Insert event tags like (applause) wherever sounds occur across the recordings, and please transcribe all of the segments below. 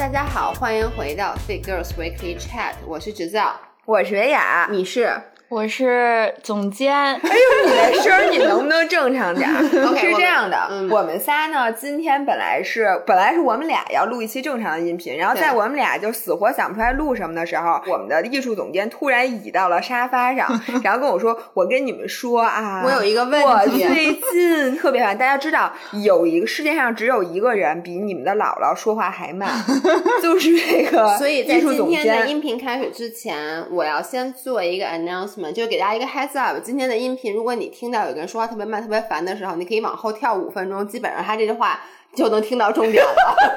大家好，欢迎回到 Fit Girls Weekly Chat，我是直造，我是维雅，你是？我是总监。哎呦，你的声儿你能不能正常点？OK，(laughs) 是这样的，嗯我们仨呢，今天本来是本来是我们俩要录一期正常的音频，然后在我们俩就死活想不出来录什么的时候，我们的艺术总监突然倚到了沙发上，(laughs) 然后跟我说：“我跟你们说啊，我有一个问我题最近特别烦。大家知道有一个世界上只有一个人比你们的姥姥说话还慢，(laughs) 就是这个所以在今天的。音频开始之前，我要先做一个 announcement，就是给大家一个 heads up。今天的音频，如果你听到有个人说话特别慢、特别烦的时候，你可以往后跳五分钟，基本上他这句话就能听到重点了。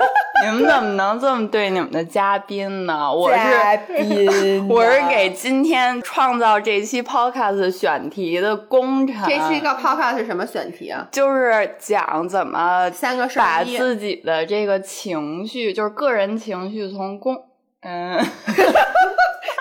(laughs) 你们怎么能这么对你们的嘉宾呢？我嘉是宾 (laughs) 我是给今天创造这期 podcast 选题的功臣。这期一个 podcast 是什么选题啊？就是讲怎么三个事儿把自己的这个情绪，就是个人情绪从公嗯。(laughs)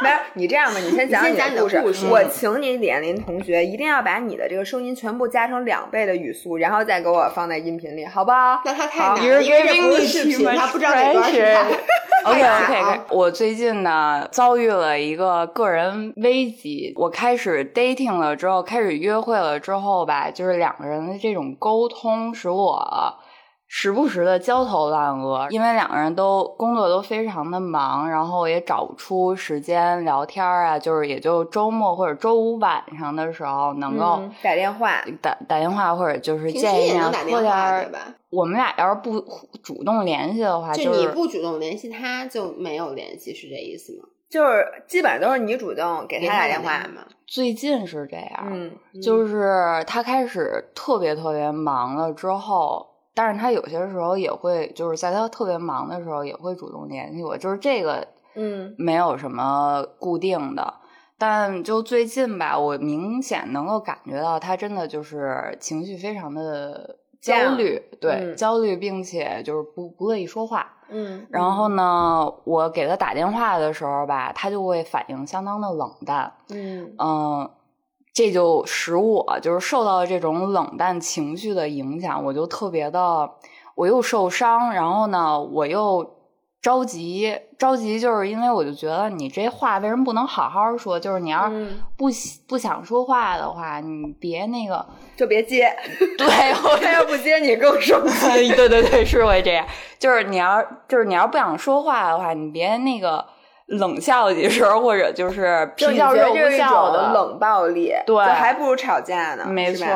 没有，你这样吧，你先讲你的的故事。故事我请你脸林同学一定要把你的这个声音全部加成两倍的语速，然后再给我放在音频里，好不好？那他太好难了，You're 因为这不视频他不知道哪段是他 pressure。(laughs) OK OK，我最近呢遭遇了一个个人危机。我开始 dating 了之后，开始约会了之后吧，就是两个人的这种沟通使我时不时的焦头烂额，因为两个人都工作都非常的忙，然后也找不出时间聊天啊，就是也就周末或者周五晚上的时候能够。嗯打电话，打打电话或者就是见一面也能打电喝点？我们俩要是不主动联系的话，就是你不主动联系他，就没有联系，是这意思吗？就是基本上都是你主动给给他他打电话。嘛？最近是这样，嗯，就是他开始特别特别忙了之后，但是他有些时候也会，就是在他特别忙的时候也会主动联系我，就是这个嗯没有什么固定的。但就最近吧，我明显能够感觉到他真的就是情绪非常的焦虑，对、嗯焦虑，并且就是不不乐意说话。嗯，然后呢，我给他打电话的时候吧，他就会反应相当的冷淡。嗯嗯，这就使我就是受到这种冷淡情绪的影响，我就特别的，我又受伤，然后呢，我又着急，着急就是因为我就觉得你这话为什么不能好好说？就是你要不喜不想说话的话，你别那个，就别接，对我 (laughs) 他要不接你更生 (laughs) 气。对对对，是会这样。就是你要就是你要不想说话的话，你别那个冷笑几声，或者就是就你皮笑肉不觉得这是一种笑的。冷暴力，对。还不如吵架呢，没错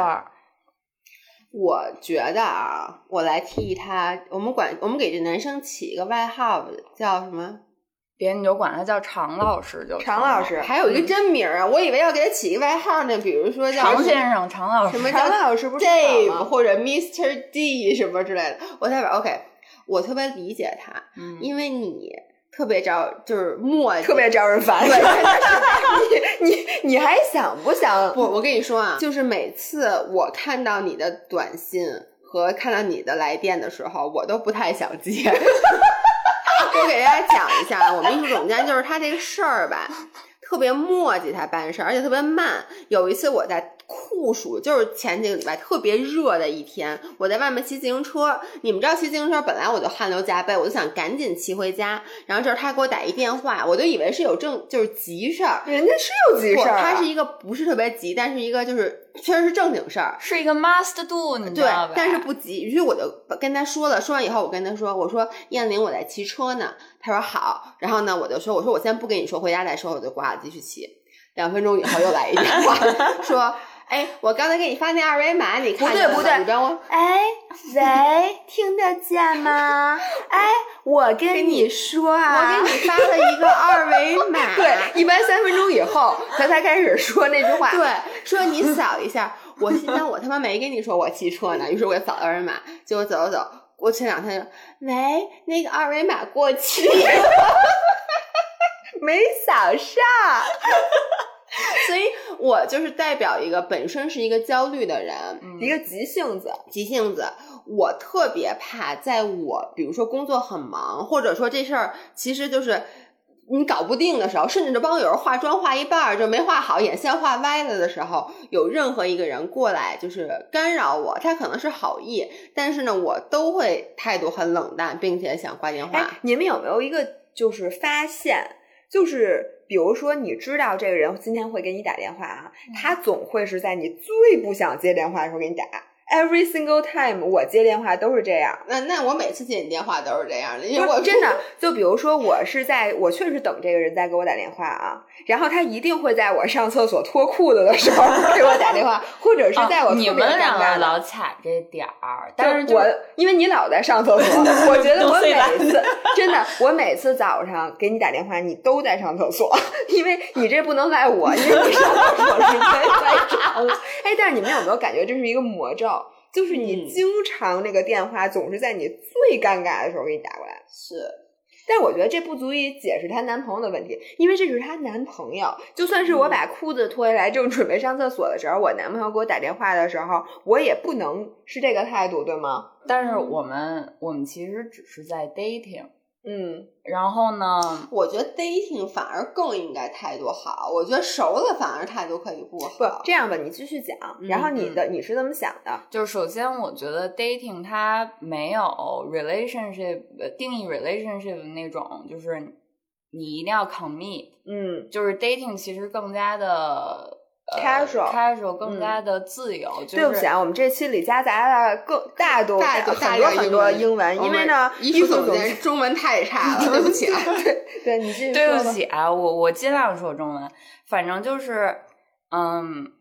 我觉得啊，我来替他，我们管我们给这男生起一个外号叫什么？别你就管他叫常老师就常老师还有一个真名儿啊，我以为要给他起一个外号呢，比如说叫常先生、常老师。什么常老师不是 Dave 或者 Mr. D 什么之类的，我代表 OK，我特别理解他，嗯，因为你特别招就是磨叽，特别招人烦。对，你你你还想不想？不，我跟你说啊，就是每次我看到你的短信和看到你的来电的时候，我都不太想接。(laughs) 我给大家讲一下，我们艺术总监就是他这个事儿吧，特别磨叽，他办事儿，而且特别慢。有一次我在酷暑，就是前几个礼拜特别热的一天，我在外面骑自行车。你们知道骑自行车本来我就汗流浃背，我就想赶紧骑回家。然后这时他给我打一电话，我就以为是有正就是急事儿，人家是有急，事儿啊，他是一个不是特别急，但是一个就是确实是正经事儿。是一个 must do，你知对道吧？，但是不急，于是我就跟他说了，说完以后我跟他说，我说燕玲我在骑车呢，他说好，然后呢我就说，我说我先不跟你说，回家再说，我就挂了继续骑。两分钟以后又来一电话，(laughs) 说，哎，我刚才给你发那二维码，你看不对不对我哎，喂，听得见吗？哎，我跟你说啊我啊，给你发了一个二维 (laughs) 码，对，一般三分钟以后他才开始说那句话。对，说你扫一下。我心想，我他妈没跟你说我骑车呢。于是我就扫二维码，结果走走走，过前两天就，喂，那个二维码过期了。(laughs) 没扫上。(laughs) 所以我就是代表一个本身是一个焦虑的人，嗯一个急性子，急性子。我特别怕，在我比如说工作很忙，或者说这事儿其实就是你搞不定的时候，甚至这帮有人化妆化一半儿就没化好，眼线画歪了的时候，有任何一个人过来就是干扰我，他可能是好意，但是呢，我都会态度很冷淡，并且想挂电话。哎，你们有没有一个就是发现，就是比如说你知道这个人今天会给你打电话啊，他总会是在你最不想接电话的时候给你打。Every single time，我接电话都是这样。那那我每次接你电话都是这样的，因为我真的就比如说我是在我确实等这个人在给我打电话啊，然后他一定会在我上厕所脱裤子的时候 (laughs) 给我打电话，或者是在我你们两个老卡这点儿，但是我因为你老在上厕所，(laughs) 我觉得我每次真的我每次早上给你打电话，你都在上厕所，因为你这不能赖我，因为你上厕所时间太长了。(laughs) 哎，但是你们有没有感觉这是一个魔咒？就是你经常那个电话总是在你最尴尬的时候给你打过来，是。但我觉得这不足以解释她男朋友的问题，因为这是她男朋友。就算是我把裤子脱下来正准备上厕所的时候，我男朋友给我打电话的时候，我也不能是这个态度，对吗？但是我们我们其实只是在 dating。嗯，然后呢？我觉得 dating 反而更应该态度好。我觉得熟了反而态度可以不好。不这样吧，你继续讲。然后你的你是怎么想的？就是首先，我觉得 dating 它没有 relationship 定义 relationship 那种，就是你一定要 commit。嗯，就是 dating 其实更加的。Casual，casual 更加的自由。对不起啊，我们这期里夹杂了更大多大很多很多英文，因为呢，艺术总监中文太差了，(laughs) 对不起啊。对，对你继续 (laughs) 对不起啊，我我尽量说中文，反正就是，嗯，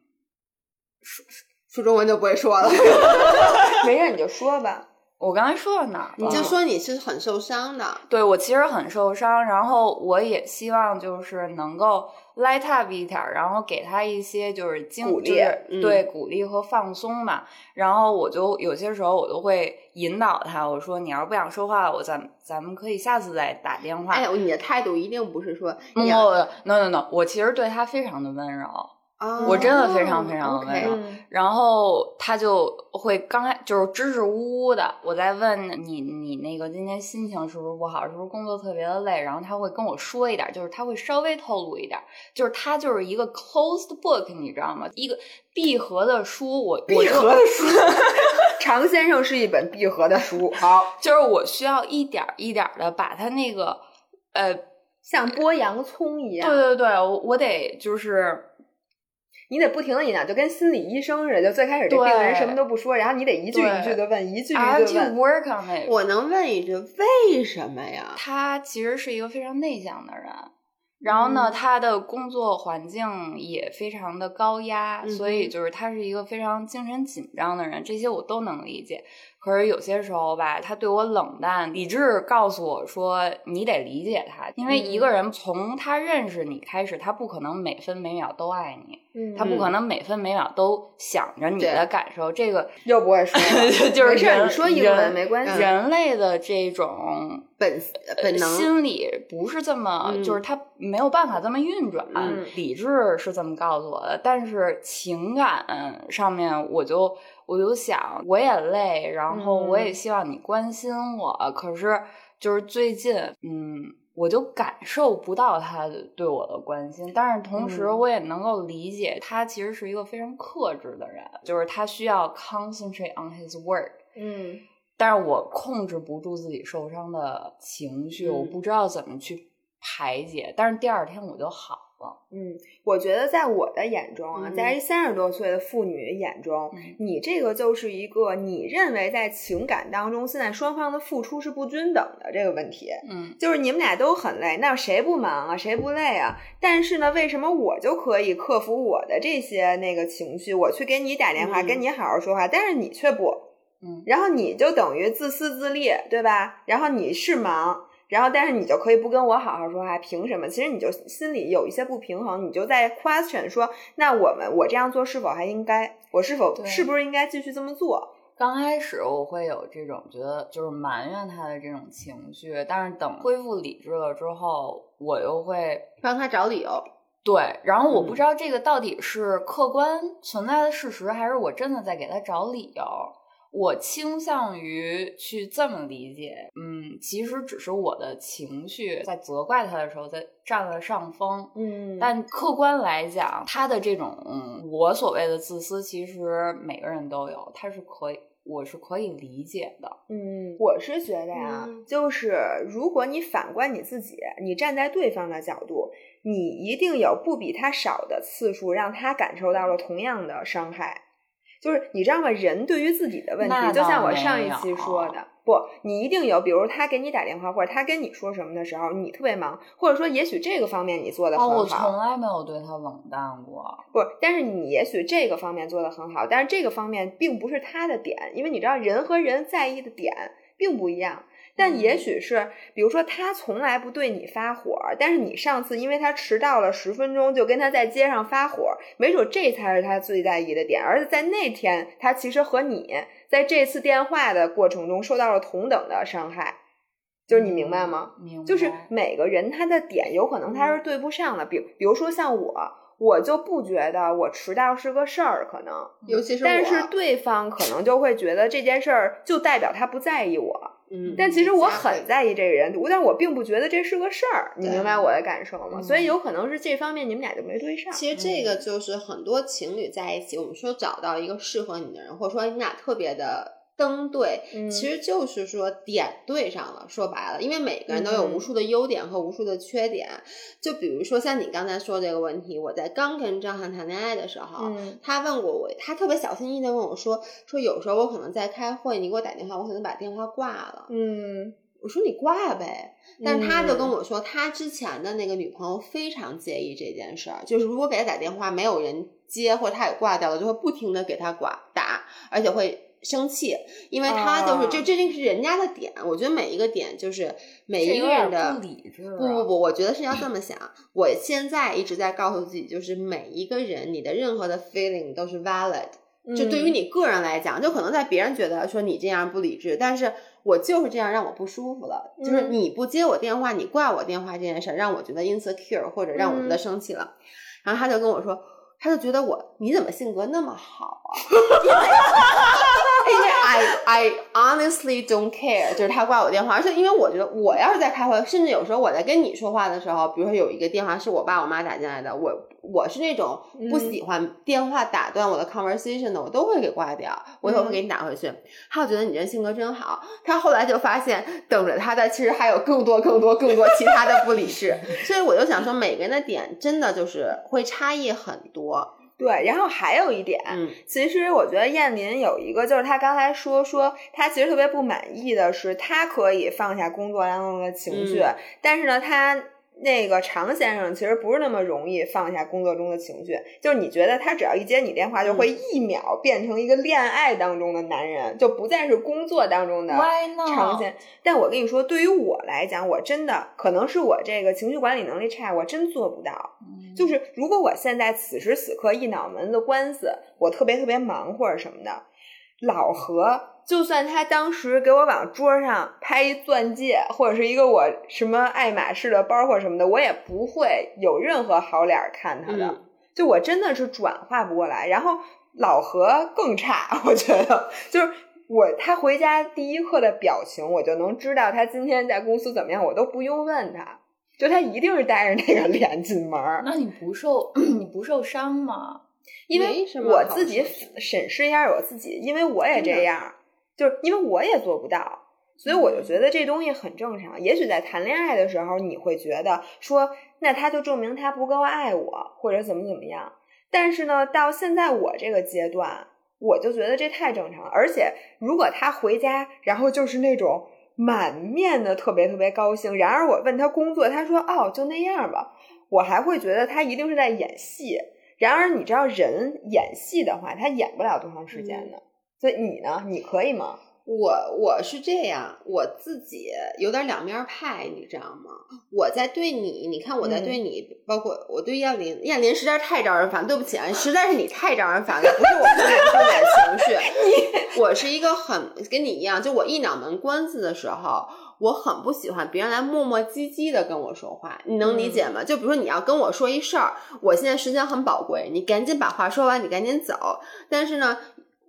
说说中文就不会说了。(laughs) 没事，你就说吧。我刚才说到哪儿？你就说你是很受伤的。对，我其实很受伤，然后我也希望就是能够 light up 一点，然后给他一些就是鼓励，对鼓励和放松嘛。然后我就有些时候我都会引导他，我说你要是不想说话，我咱咱们可以下次再打电话。哎，你的态度一定不是说 no no no，我其实对他非常的温柔。我真的非常非常的温柔，然后他就会刚开就是支支吾吾的，我在问你你那个今天心情是不是不好，是不是工作特别的累，然后他会跟我说一点，就是他会稍微透露一点，就是他就是一个 closed book，你知道吗？一个闭合的书，我闭合的书，(laughs) 常先生是一本闭合的书，好，就是我需要一点一点的把他那个呃像剥洋葱一样，对对对，我我得就是。你得不停的引导，就跟心理医生似的，就最开始这病人什么都不说，然后你得一句一句的问，一句一句问。我能问一句，为什么呀？他其实是一个非常内向的人，然后呢，他的工作环境也非常的高压，所以就是他是一个非常精神紧张的人，这些我都能理解。可是有些时候吧，他对我冷淡，理智告诉我说，你得理解他，因为一个人从他认识你开始，他不可能每分每秒都爱你。他不可能每分每秒都想着你的感受，这个又不会说，(laughs) 就是你说英文没关系。人类的这种本本能心理不是这么，就是他没有办法这么运转。理智是这么告诉我的，但是情感上面，我就我就想，我也累，然后我也希望你关心我，可是就是最近，嗯。我就感受不到他对我的关心，但是同时我也能够理解他其实是一个非常克制的人，就是他需要 concentrate on his work。嗯，但是我控制不住自己受伤的情绪，我不知道怎么去排解，但是第二天我就好。嗯，我觉得在我的眼中啊，在一三十多岁的妇女眼中，你这个就是一个你认为在情感当中现在双方的付出是不均等的这个问题。嗯，就是你们俩都很累，那谁不忙啊？谁不累啊？但是呢，为什么我就可以克服我的这些那个情绪，我去给你打电话，跟你好好说话，但是你却不？嗯，然后你就等于自私自利，对吧？然后你是忙。然后，但是你就可以不跟我好好说话，凭什么？其实你就心里有一些不平衡，你就在 question 说，那我们我这样做是否还应该？我是否是不是应该继续这么做？刚开始我会有这种觉得就是埋怨他的这种情绪，但是等恢复理智了之后，我又会帮他找理由。对，然后我不知道这个到底是客观存在的事实，还是我真的在给他找理由。我倾向于去这么理解，嗯，其实只是我的情绪在责怪他的时候在占了上风，嗯，但客观来讲，他的这种我所谓的自私，其实每个人都有，他是可以，我是可以理解的。嗯，我是觉得呀，嗯就是如果你反观你自己，你站在对方的角度，你一定有不比他少的次数让他感受到了同样的伤害。就是你知道吗？人对于自己的问题，就像我上一期说的，不，你一定有，比如他给你打电话，或者他跟你说什么的时候，你特别忙，或者说也许这个方面你做的哦，我很好，从来没有对他冷淡过。不，但是你也许这个方面做的很好，但是这个方面并不是他的点，因为你知道人和人在意的点并不一样。但也许是，比如说他从来不对你发火，但是你上次因为他迟到了十分钟，就跟他在街上发火，没准这才是他最在意的点。而且在那天，他其实和你在这次电话的过程中受到了同等的伤害，就是你明白吗？明白。就是每个人他的点有可能他是对不上的，比比如说像我，我就不觉得我迟到是个事儿，可能，尤其是我，但是对方可能就会觉得这件事儿就代表他不在意我，嗯，但其实我很在意这个人，但我并不觉得这是个事儿，你明白我的感受吗？嗯所以有可能是这方面你们俩就没对上。其实这个就是很多情侣在一起，我们说找到一个适合你的人，或者说你俩特别的登对，嗯其实就是说点对上了。说白了，因为每个人都有嗯无数的优点和无数的缺点。就比如说像你刚才说这个问题，我在刚跟张翰谈恋爱的时候，嗯他问过我，他特别小心翼翼的问我说，说有时候我可能在开会，你给我打电话，我可能把电话挂了。嗯，我说你挂呗，但是他就跟嗯我说，他之前的那个女朋友非常介意这件事儿，就是如果给他打电话没有人接，或者他也挂掉了，就会不停的给他挂打，而且会生气，因为他就是、啊这这这是人家的点，我觉得每一个点就是每一个人的不理智、啊。不不不，我觉得是要这么想。我现在一直在告诉自己，就是每一个人，你的任何的 feeling 都是 valid。就对于嗯你个人来讲，就可能在别人觉得说你这样不理智，但是我就是这样让我不舒服了。就是嗯你不接我电话，你挂我电话这件事儿，让我觉得 insecure 或者让我觉得嗯生气了。然后他就跟我说，他就觉得我你怎么性格那么好啊？(laughs) 因为 I I honestly don't care，就是他挂我电话，而且因为我觉得我要是在开会，甚至有时候我在跟你说话的时候，比如说有一个电话是我爸我妈打进来的，我我是那种不喜欢电话打断我的 conversation 的，我都会给挂掉，我也会给你打回去。他就觉得你这性格真好，他后来就发现等着他的其实还有更多更多更多其他的不理事，(laughs) 所以我就想说，每个人的点真的就是会差异很多。对，然后还有一点，嗯。其实我觉得燕林有一个，就是他刚才说说他其实特别不满意的是，他可以放下工作当中的情绪，嗯。但是呢，他那个常先生其实不是那么容易放下工作中的情绪。就是你觉得他只要一接你电话，就会一秒变成一个恋爱当中的男人，就不再是工作当中的常先。但我跟你说，对于我来讲，我真的可能是我这个情绪管理能力差，我真做不到。嗯就是如果我现在此时此刻一脑门子官司，我特别特别忙或者什么的，老何就算他当时给我往桌上拍一钻戒，或者是一个我什么爱马仕的包或者什么的，我也不会有任何好脸看他的。嗯就我真的是转化不过来，然后老何更差，我觉得就是。我他回家第一刻的表情，我就能知道他今天在公司怎么样，我都不用问他，就他一定是带着那个脸进门儿。那你不受 (clears throat) 你不受伤吗？因为我自己审视一下我自己，因为我也这样，就是因为我也做不到，所以我就觉得这东西很正常。也许在谈恋爱的时候，你会觉得说，那他就证明他不够爱我，或者怎么怎么样。但是呢，到现在我这个阶段，我就觉得这太正常了。而且，如果他回家，然后就是那种满面的特别特别高兴，然而我问他工作，他说哦就那样吧，我还会觉得他一定是在演戏。然而，你知道人演戏的话，他演不了多长时间的。所以你呢？你可以吗？我我是这样，我自己有点两面派，你知道吗？我在对你，你看我在对你，包括我对燕林，燕林实在是太招人烦，对不起啊，实在是你太招人烦了，不是我不能收点情绪，(laughs) 我是一个很跟你一样，就我一脑门官司的时候，我很不喜欢别人来磨磨唧唧的跟我说话，你能理解吗？就比如说你要跟我说一事儿，我现在时间很宝贵，你赶紧把话说完，你赶紧走，但是呢。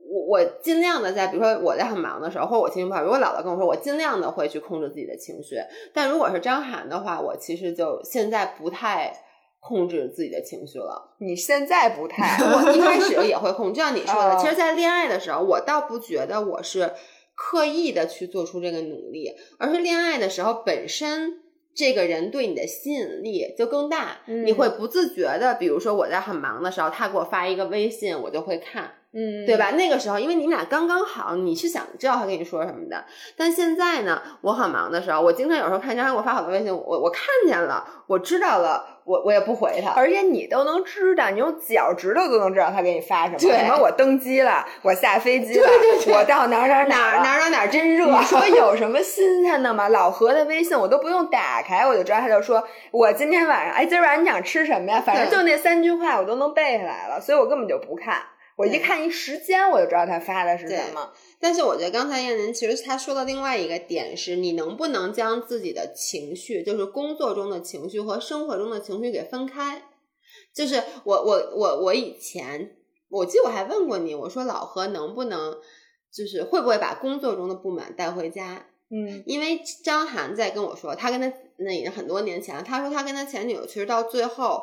我我尽量的在，比如说我在很忙的时候，或者我情绪不好，如果姥姥跟我说，我尽量的会去控制自己的情绪。但如果是张涵的话，我其实就现在不太控制自己的情绪了。你现在不太，(laughs) 我一开始也会控制，就像你说的，哦其实，在恋爱的时候，我倒不觉得我是刻意的去做出这个努力，而是恋爱的时候本身。这个人对你的吸引力就更大，嗯你会不自觉的，比如说我在很忙的时候，他给我发一个微信，我就会看，嗯，对？吧？那个时候，因为你们俩刚刚好，你是想知道他跟你说什么的。但现在呢，我很忙的时候，我经常有时候看张翰给我发好多微信，我我看见了，我知道了，我我也不回他。而且你都能知道，你用脚趾头都能知道他给你发什么。对什么我登机了，我下飞机了，我到哪儿哪哪儿哪儿哪儿哪儿真热，你说 (laughs) 有什么新鲜的吗？老何的微信我都不用打开，我就知道他就说我今天晚上，哎，今儿晚上你想吃什么呀？反正就那三句话我都能背下来了，所以我根本就不看。我一看一时间，我就知道他发的是什么。但是我觉得刚才燕林其实他说的另外一个点是，你能不能将自己的情绪，就是工作中的情绪和生活中的情绪给分开？就是我我我我以前，我记得我还问过你，我说老何能不能，就是会不会把工作中的不满带回家？嗯因为张涵在跟我说，他跟他那已经很多年前了，他说他跟他前女友其实到最后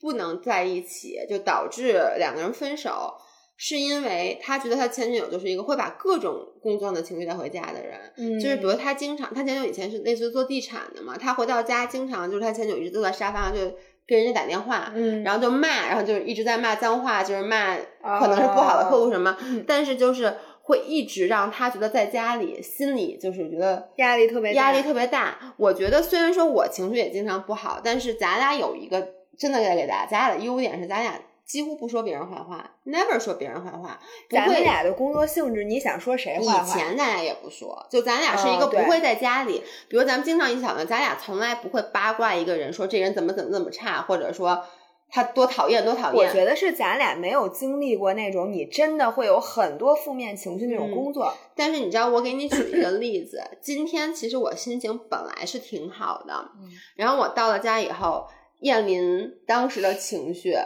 不能在一起，就导致两个人分手，是因为他觉得他前女友就是一个会把各种工作上的情绪带回家的人。嗯就是比如他经常，他前女友以前是类似于做地产的嘛，他回到家经常就是他前女友一直坐在沙发上就跟人家打电话，嗯，然后就骂，然后就是一直在骂脏话，就是骂可能是不好的客户什么，嗯但是就是会一直让他觉得在家里心里就是觉得压力特别大压力特别大。我觉得虽然说我情绪也经常不好，但是咱俩有一个真的给给大家，咱俩的优点是咱俩几乎不说别人坏话，never 说别人坏话，不咱们俩的工作性质，你想说谁以坏话？前咱俩也不说，就咱俩是一个不会在家里，比如咱们经常一起讨论，咱俩从来不会八卦一个人，说这人怎么怎么怎么差，或者说他多讨厌多讨厌。我觉得是咱俩没有经历过那种你真的会有很多负面情绪那种嗯工作。但是你知道，我给你举一个例子，今天其实我心情本来是挺好的，嗯然后我到了家以后，燕林当时的情绪。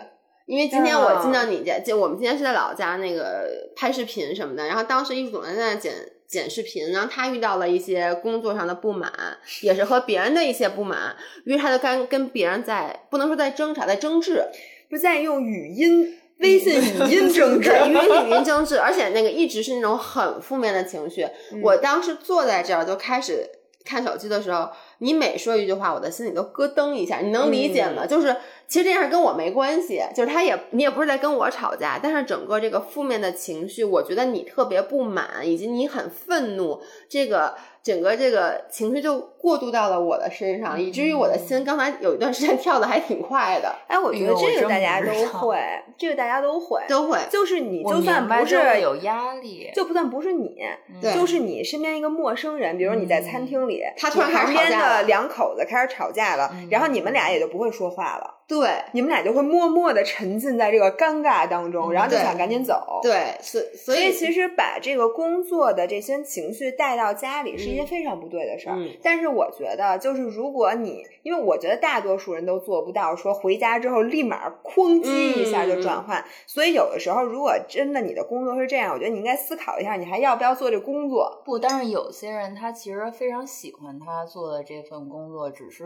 因为今天我进到你家，就我们今天是在老家那个拍视频什么的，然后当时艺术总监在那剪剪视频，然后他遇到了一些工作上的不满，也是和别人的一些不满，于是他就跟跟别人在不能说在争吵，在争执，不是在用语音、微信语音争执，对，因为语 (laughs) 音争执，而且那个一直是那种很负面的情绪。嗯我当时坐在这儿就开始看手机的时候，你每说一句话，我的心里都咯噔一下，你能理解吗？就是其实这件事跟我没关系，就是他也你也不是在跟我吵架，但是整个这个负面的情绪，我觉得你特别不满，以及你很愤怒，这个。整个这个情绪就过渡到了我的身上，以至于我的心刚才有一段时间跳的还挺快的，哎，我觉得这个大家都会，这个大家都会，都会。就是你就算不是这有压力，就不算不是你，对就是你身边一个陌生人，比如你在餐厅里，他突然开始吵架了两口子开始吵架了，嗯然后你们俩也就不会说话了。对你们俩就会默默的沉浸在这个尴尬当中，嗯然后就想赶紧走。对，所所所以以其实把这个工作的这些情绪带到家里是一件嗯非常不对的事儿。嗯但是我觉得，就是如果你，因为我觉得大多数人都做不到说回家之后立马哐叽一下就转换，所以有的时候如果真的你的工作是这样，我觉得你应该思考一下，你还要不要做这工作？不，但是有些人他其实非常喜欢他做的这份工作，只是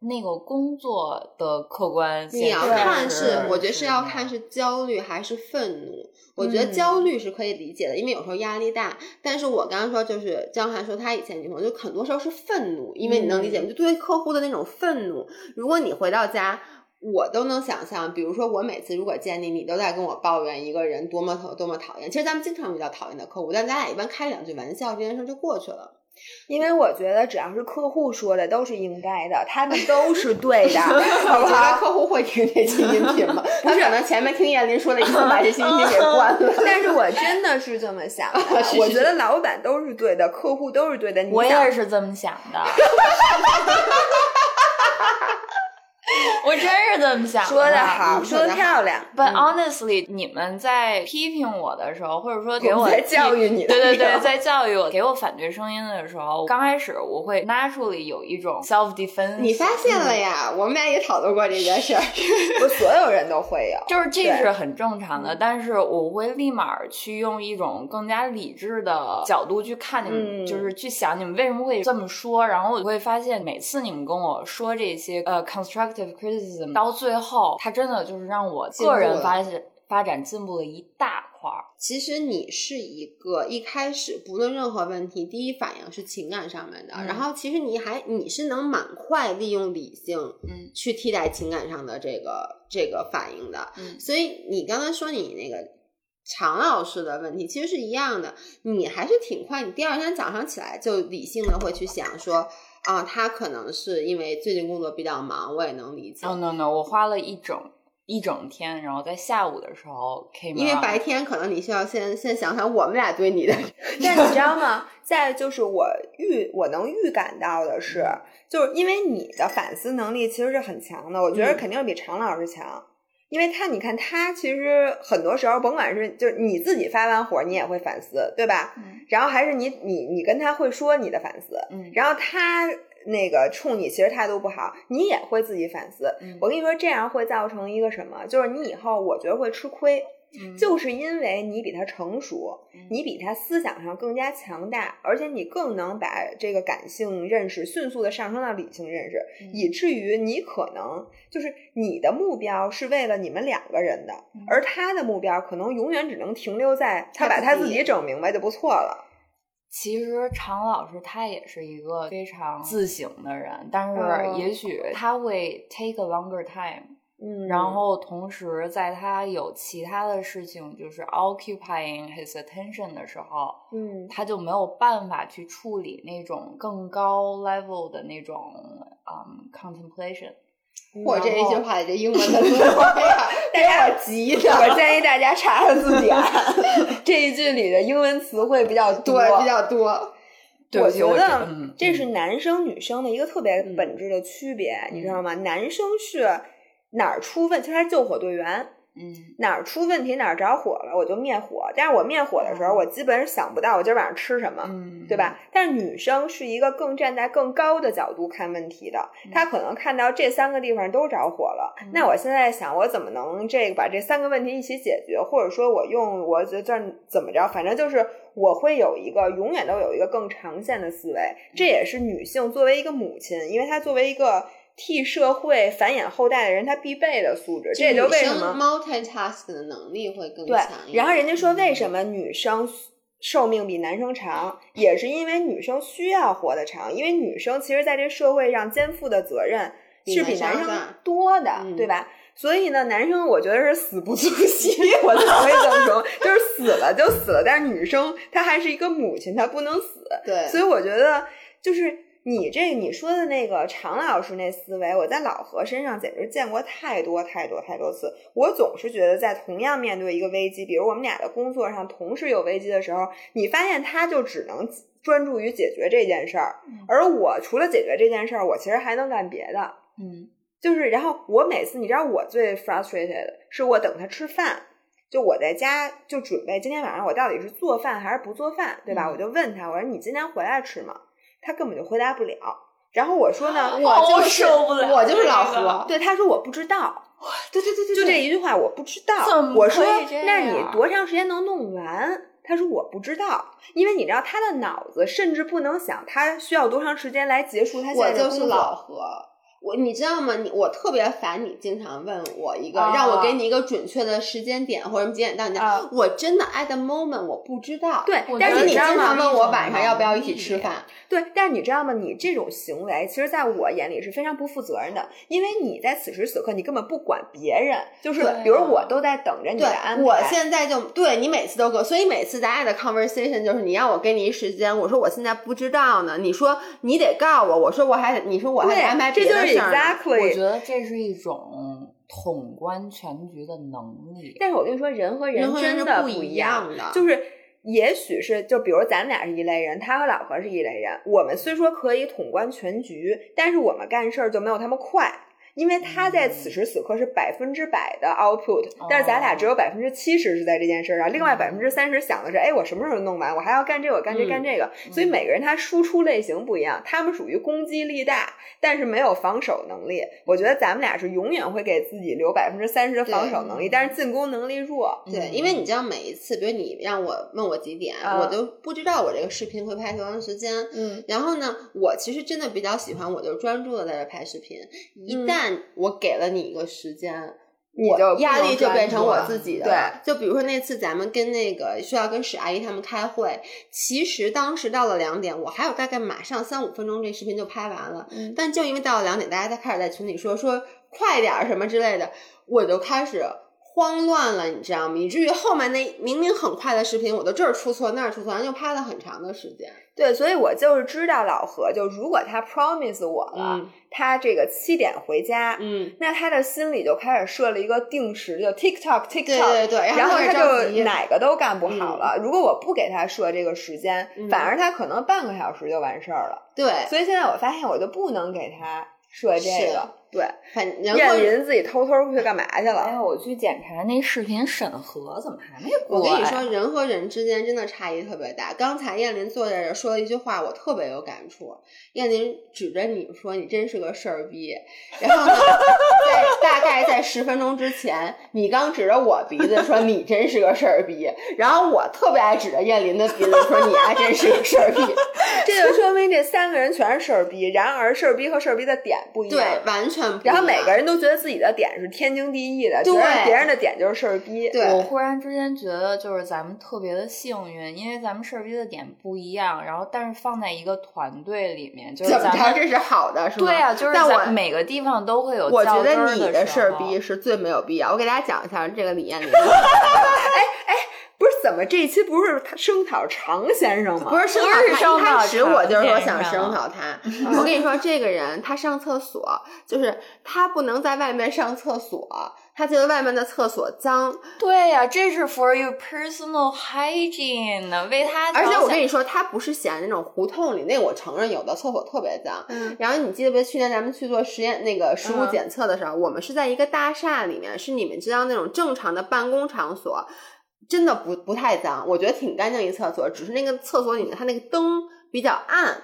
那个工作的客观你要看是是，我觉得是要看是焦虑还是愤怒。我觉得嗯焦虑是可以理解的，因为有时候压力大。但是我刚刚说，就是江涵说他以前女朋友，就很多时候是愤怒，因为你能理解吗？就对客户的那种愤怒。如果你回到家，我都能想象，比如说我每次如果见你，你都在跟我抱怨一个人多么讨多么讨厌。其实咱们经常遇到讨厌的客户，但咱俩一般开两句玩笑，这件事就过去了。因为我觉得只要是客户说的都是应该的，他们都是对的，(laughs) 好不我觉得好？客户会听这期音频吗？他可能前面听燕林说了一次，把这期音频给关了。(laughs) 但是我真的是这么想的，(laughs) 是是我觉得老板都是对的，客户都是对的。你我也是这么想的。(laughs) 我真是这么想。说的好，说的漂亮。But honestly，你们在批评我的时候，或者说给我在教育你，对对对，在教育我，给我反对声音的时候，刚开始我会 naturally 有一种 self defense。你发现了呀？我们俩也讨论过这件事儿，(laughs) 不是所有人都会有，就是这是很正常的。但是我会立马去用一种更加理智的角度去看你们，就是去想你们为什么会这么说。然后我会发现，每次你们跟我说这些呃 constructive criticism，到最后，它真的就是让我个人发现发展进步了一大块儿。其实你是一个一开始不论任何问题，第一反应是情感上面的，嗯、然后其实你还你是能蛮快利用理性，嗯，去替代情感上的这个这个反应的。嗯，所以你刚才说你那个常老师的问题，其实是一样的，你还是挺快，你第二天早上起来就理性的会去想说。啊，他可能是因为最近工作比较忙，我也能理解。哦、oh,，no no，我花了一整一整天，然后在下午的时候 came，因为白天可能你需要先先想想我们俩对你的。(laughs) 但你知道吗？再就是我预我能预感到的是，就是因为你的反思能力其实是很强的，我觉得肯定比常老师强。因为他，你看他其实很多时候，甭管是就是你自己发完火，你也会反思，对吧？嗯。然后还是你你你跟他会说你的反思，嗯。然后他那个冲你其实态度不好，你也会自己反思。嗯。我跟你说，这样会造成一个什么？就是你以后我觉得会吃亏。嗯、就是因为你比他成熟，嗯、你比他思想上更加强大，而且你更能把这个感性认识迅速的上升到理性认识，嗯、以至于你可能就是你的目标是为了你们两个人的，嗯、而他的目标可能永远只能停留在他把他自己整明白就不错了。其实常老师他也是一个非常自省的人，但是也许他会 take a longer time。嗯，然后同时在他有其他的事情就是 occupying his attention 的时候，嗯，他就没有办法去处理那种更高 level 的那种嗯、um, contemplation。我这一句话这英文的词汇呀，(laughs) 让我急的。我建议大家查查字典，(laughs) 这一句里的英文词汇比较多，对，比较多。我觉得嗯这是男生女生的一个特别本质的区别，嗯、你知道吗？男生是。哪儿出问题，其实他是救火队员。嗯，哪儿出问题哪儿着火了，我就灭火。但是我灭火的时候，我基本上想不到我今儿晚上吃什么，嗯，对吧？但是女生是一个更站在更高的角度看问题的，她可能看到这三个地方都着火了。嗯、那我现在想，我怎么能这个把这三个问题一起解决，或者说我用我这怎么着，反正就是我会有一个永远都有一个更长线的思维。这也是女性作为一个母亲，因为她作为一个。替社会繁衍后代的人，他必备的素质，这也就为什么 multitask 的能力会更对强。然后人家说，为什么女生寿命比男生长，也是因为女生需要活得长，因为女生其实在这社会上肩负的责任是比男生多的，嗯、对吧？所以呢，男生我觉得是死不足惜，(laughs) 我才会这么说，就是死了就死了。但是女生她还是一个母亲，她不能死。对，所以我觉得就是。你这你说的那个常老师那思维，我在老何身上简直见过太多太多太多次。我总是觉得，在同样面对一个危机，比如我们俩的工作上同时有危机的时候，你发现他就只能专注于解决这件事儿，而我除了解决这件事儿，我其实还能干别的。嗯，就是然后我每次，你知道我最 frustrated 是我等他吃饭，就我在家就准备今天晚上我到底是做饭还是不做饭，对吧？嗯、我就问他，我说你今天回来吃吗？他根本就回答不了。然后我说呢，(laughs) 我就是受不了，我就是老何。对，他说我不知道。对对对对，就这一句话，我不知道。我说，那你多长时间能弄完？他说我不知道，因为你知道他的脑子甚至不能想他需要多长时间来结束他现在的工作。我就是老何。我你知道吗？你我特别烦你经常问我一个，啊、让我给你一个准确的时间点或者几点到你家。啊、我真的 at the moment 我不知道。对，但是你经常问我嗯晚上要不要一起吃饭。对，但是你知道吗？你这种行为，其实在我眼里是非常不负责任的，因为你在此时此刻，你根本不管别人，就是比如我都在等着你的安排。我现在就对你每次都给，所以每次咱俩的 conversation 就是你让我给你一时间，我说我现在不知道呢，你说你得告我，我说我还你说我还得安排别的。Exactly 我觉得这是一种统观全局的能力。但是我跟你说，人和人真的不一样的，就是。也许是，就比如咱俩是一类人，他和老何是一类人。我们虽说可以统观全局，但是我们干事儿就没有他们快，因为他在此时此刻是百分之百的 output，但是咱俩只有百分之七十是在这件事上，另外百分之三十想的是，哎，我什么时候弄完？我还要干这个，干这干这个。所以每个人他输出类型不一样，他们属于攻击力大，但是没有防守能力。我觉得咱们俩是永远会给自己留百分之三十的防守能力，但是进攻能力弱。对，因为你知道每一次，比如你让我问我几点，我都不知道我这个视频会拍多长时间。嗯，然后呢，我其实真的比较喜欢，我就专注的在这拍视频。一旦我给了你一个时间，你就压力就变成我自己的。对，就比如说那次咱们跟那个需要跟史阿姨他们开会，其实当时到了两点，我还有大概马上三五分钟这视频就拍完了。嗯，但就因为到了两点，大家在开始在群里说说快点什么之类的，我就开始。慌乱了，你知道吗？以至于后面那明明很快的视频，我都这儿出错那儿出错，然后就拍了很长的时间。对，所以我就是知道老何，就如果他 promise 我了，他这个七点回家，嗯，那他的心里就开始设了一个定时，就 TikTok TikTok，对对对，然后他就哪个都干不好了。如果我不给他设这个时间，反而他可能半个小时就完事儿了。对，所以现在我发现我就不能给他设这个。对，很燕林自己偷偷去干嘛去了？哎，我去检查那视频审核，怎么还没过？我跟你说，人和人之间真的差异特别大。刚才燕林坐在这说了一句话，我特别有感触。燕林指着你说：“你真是个事儿逼。”然后呢，在大概在十分钟之前，你刚指着我鼻子说：“你真是个事儿逼。”然后我特别爱指着燕林的鼻子说：“你还真是个事儿逼。”这就说明这三个人全是事儿逼。然而，事儿逼和事儿逼的点不一样，对，完全。然后每个人都觉得自己的点是天经地义的，觉得别人的点就是事儿逼。对我忽然之间觉得，就是咱们特别的幸运，因为咱们事儿逼的点不一样，然后但是放在一个团队里面，就是咱们这是好的，是吗？对啊，就是但我每个地方都会有。我觉得你的事儿逼是最没有必要。我给大家讲一下这个理念。(laughs) (laughs) 哎哎。不是怎么这一期不是他声讨常先生吗？不是声讨他，一开始我就是说想声讨他。我跟你说，这个人他上厕所，就是他不能在外面上厕所，他觉得外面的厕所脏。对呀，这是 for your personal hygiene，为他。而且我跟你说，他不是嫌那种胡同里那，我承认有的厕所特别脏。嗯。然后你记得不？去年咱们去做实验那个食物检测的时候，我们是在一个大厦里面，是你们知道那种正常的办公场所。真的不不太脏，我觉得挺干净一厕所，只是那个厕所里面它那个灯比较暗，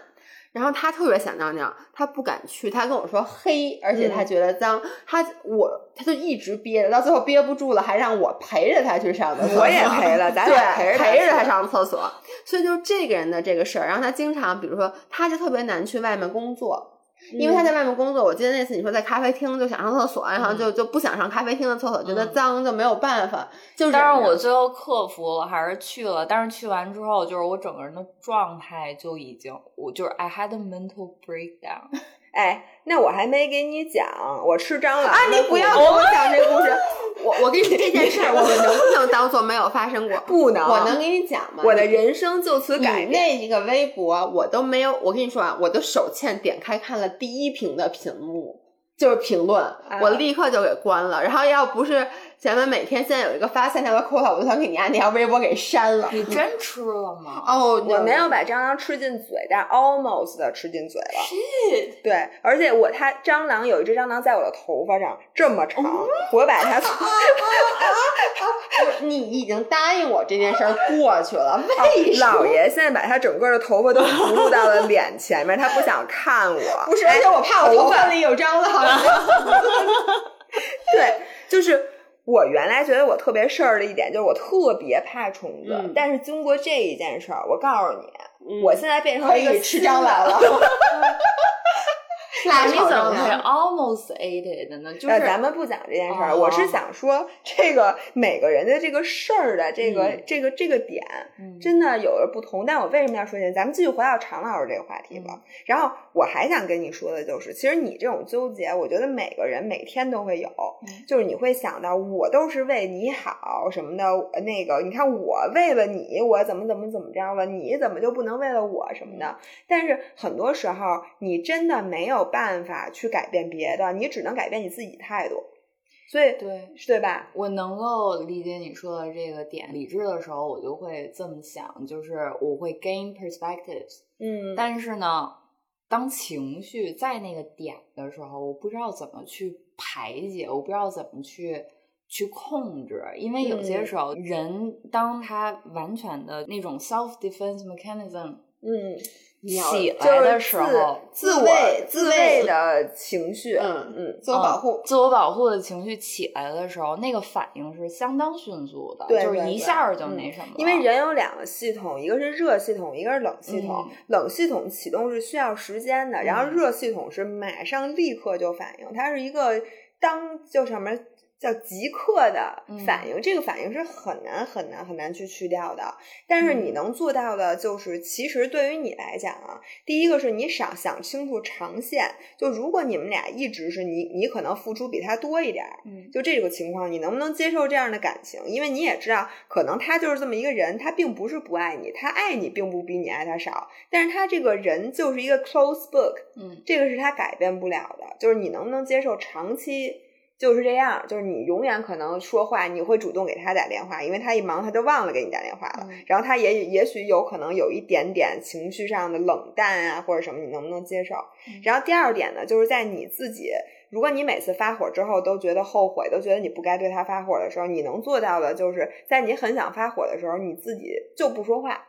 然后他特别想尿尿，他不敢去，他跟我说黑，而且他觉得脏，他我他就一直憋着，到最后憋不住了，还让我陪着他去上厕所，我也陪了，咱俩陪着陪着他上厕所，所以就是这个人的这个事儿，然后他经常比如说他就特别难去外面工作。因为他在外面工作，我记得那次你说在咖啡厅就想上厕所，然后就就不想上咖啡厅的厕所，觉得脏就没有办法。就但是我最后克服了，还是去了。但是去完之后，就是我整个人的状态就已经，我就是 I had a mental breakdown。哎，那我还没给你讲，我吃蟑螂。啊，你不要给我讲这故事。(laughs) 我我跟你说这件事儿，我们能不能当做没有发生过？不能。我能给你讲吗？我的人生就此改变。那一个微博我都没有。我跟你说啊，我都手欠点开看了第一屏的屏幕，就是评论，我立刻就给关了。然后要不是。咱们每天现在有一个发三条的扣号，我都想给你按那条微博给删了。你真吃了吗？哦，我没有把蟑螂吃进嘴，但 almost 的吃进嘴了。是。对，而且我它蟑螂有一只蟑螂在我的头发上这么长，我把它。(laughs) 你已经答应我这件事儿过去了，为什么？老爷现在把他整个的头发都葫芦到了脸前面，他不想看我。(laughs) 不是，而且我怕我头发里有蟑螂。(laughs) 对，就是。我原来觉得我特别事儿的一点就是我特别怕虫子，但是经过这一件事儿，我告诉你，我现在变成一个吃蟑螂了。(laughs) (laughs) 那你怎么会 almost ate 的呢？就是咱们不讲这件事儿，我是想说，这个每个人的这个事儿的这个这个这个点，真的有着不同。但我为什么要说这？咱们继续回到常老师这个话题吧。然后我还想跟你说的就是，其实你这种纠结，我觉得每个人每天都会有，就是你会想到我都是为你好什么的。那个，你看我为了你，我怎么怎么怎么着了，你怎么就不能为了我什么的？但是很多时候，你真的没有。办法去改变别的，你只能改变你自己态度。所以，对对吧？我能够理解你说的这个点。理智的时候，我就会这么想，就是我会 gain perspectives。嗯，但是呢。当情绪在那个点的时候，我不知道怎么去排解，我不知道怎么去去控制，因为有些时候人当他完全的那种 self defense mechanism，嗯。起来的时候，自我自卫的情绪，嗯嗯，自我保护，自我保护的情绪起来的时候，那个反应是相当迅速的，就是一下就那什么。因为人有两个系统，一个是热系统，一个是冷系统。冷系统启动是需要时间的，然后热系统是马上立刻就反应，它是一个当就什么。叫即刻的反应，这个反应是很难很难很难去去掉的。但是你能做到的，就是其实对于你来讲啊，第一个是你想想清楚长线。就如果你们俩一直是你，你可能付出比他多一点，嗯，就这个情况，你能不能接受这样的感情？因为你也知道，可能他就是这么一个人，他并不是不爱你，他爱你并不比你爱他少，但是他这个人就是一个 close book，嗯，这个是他改变不了的。就是你能不能接受长期？就是这样，就是你永远可能说话，你会主动给他打电话，因为他一忙他就忘了给你打电话了。然后他也也许有可能有一点点情绪上的冷淡啊，或者什么，你能不能接受？然后第二点呢，就是在你自己，如果你每次发火之后都觉得后悔，都觉得你不该对他发火的时候，你能做到的就是在你很想发火的时候，你自己就不说话，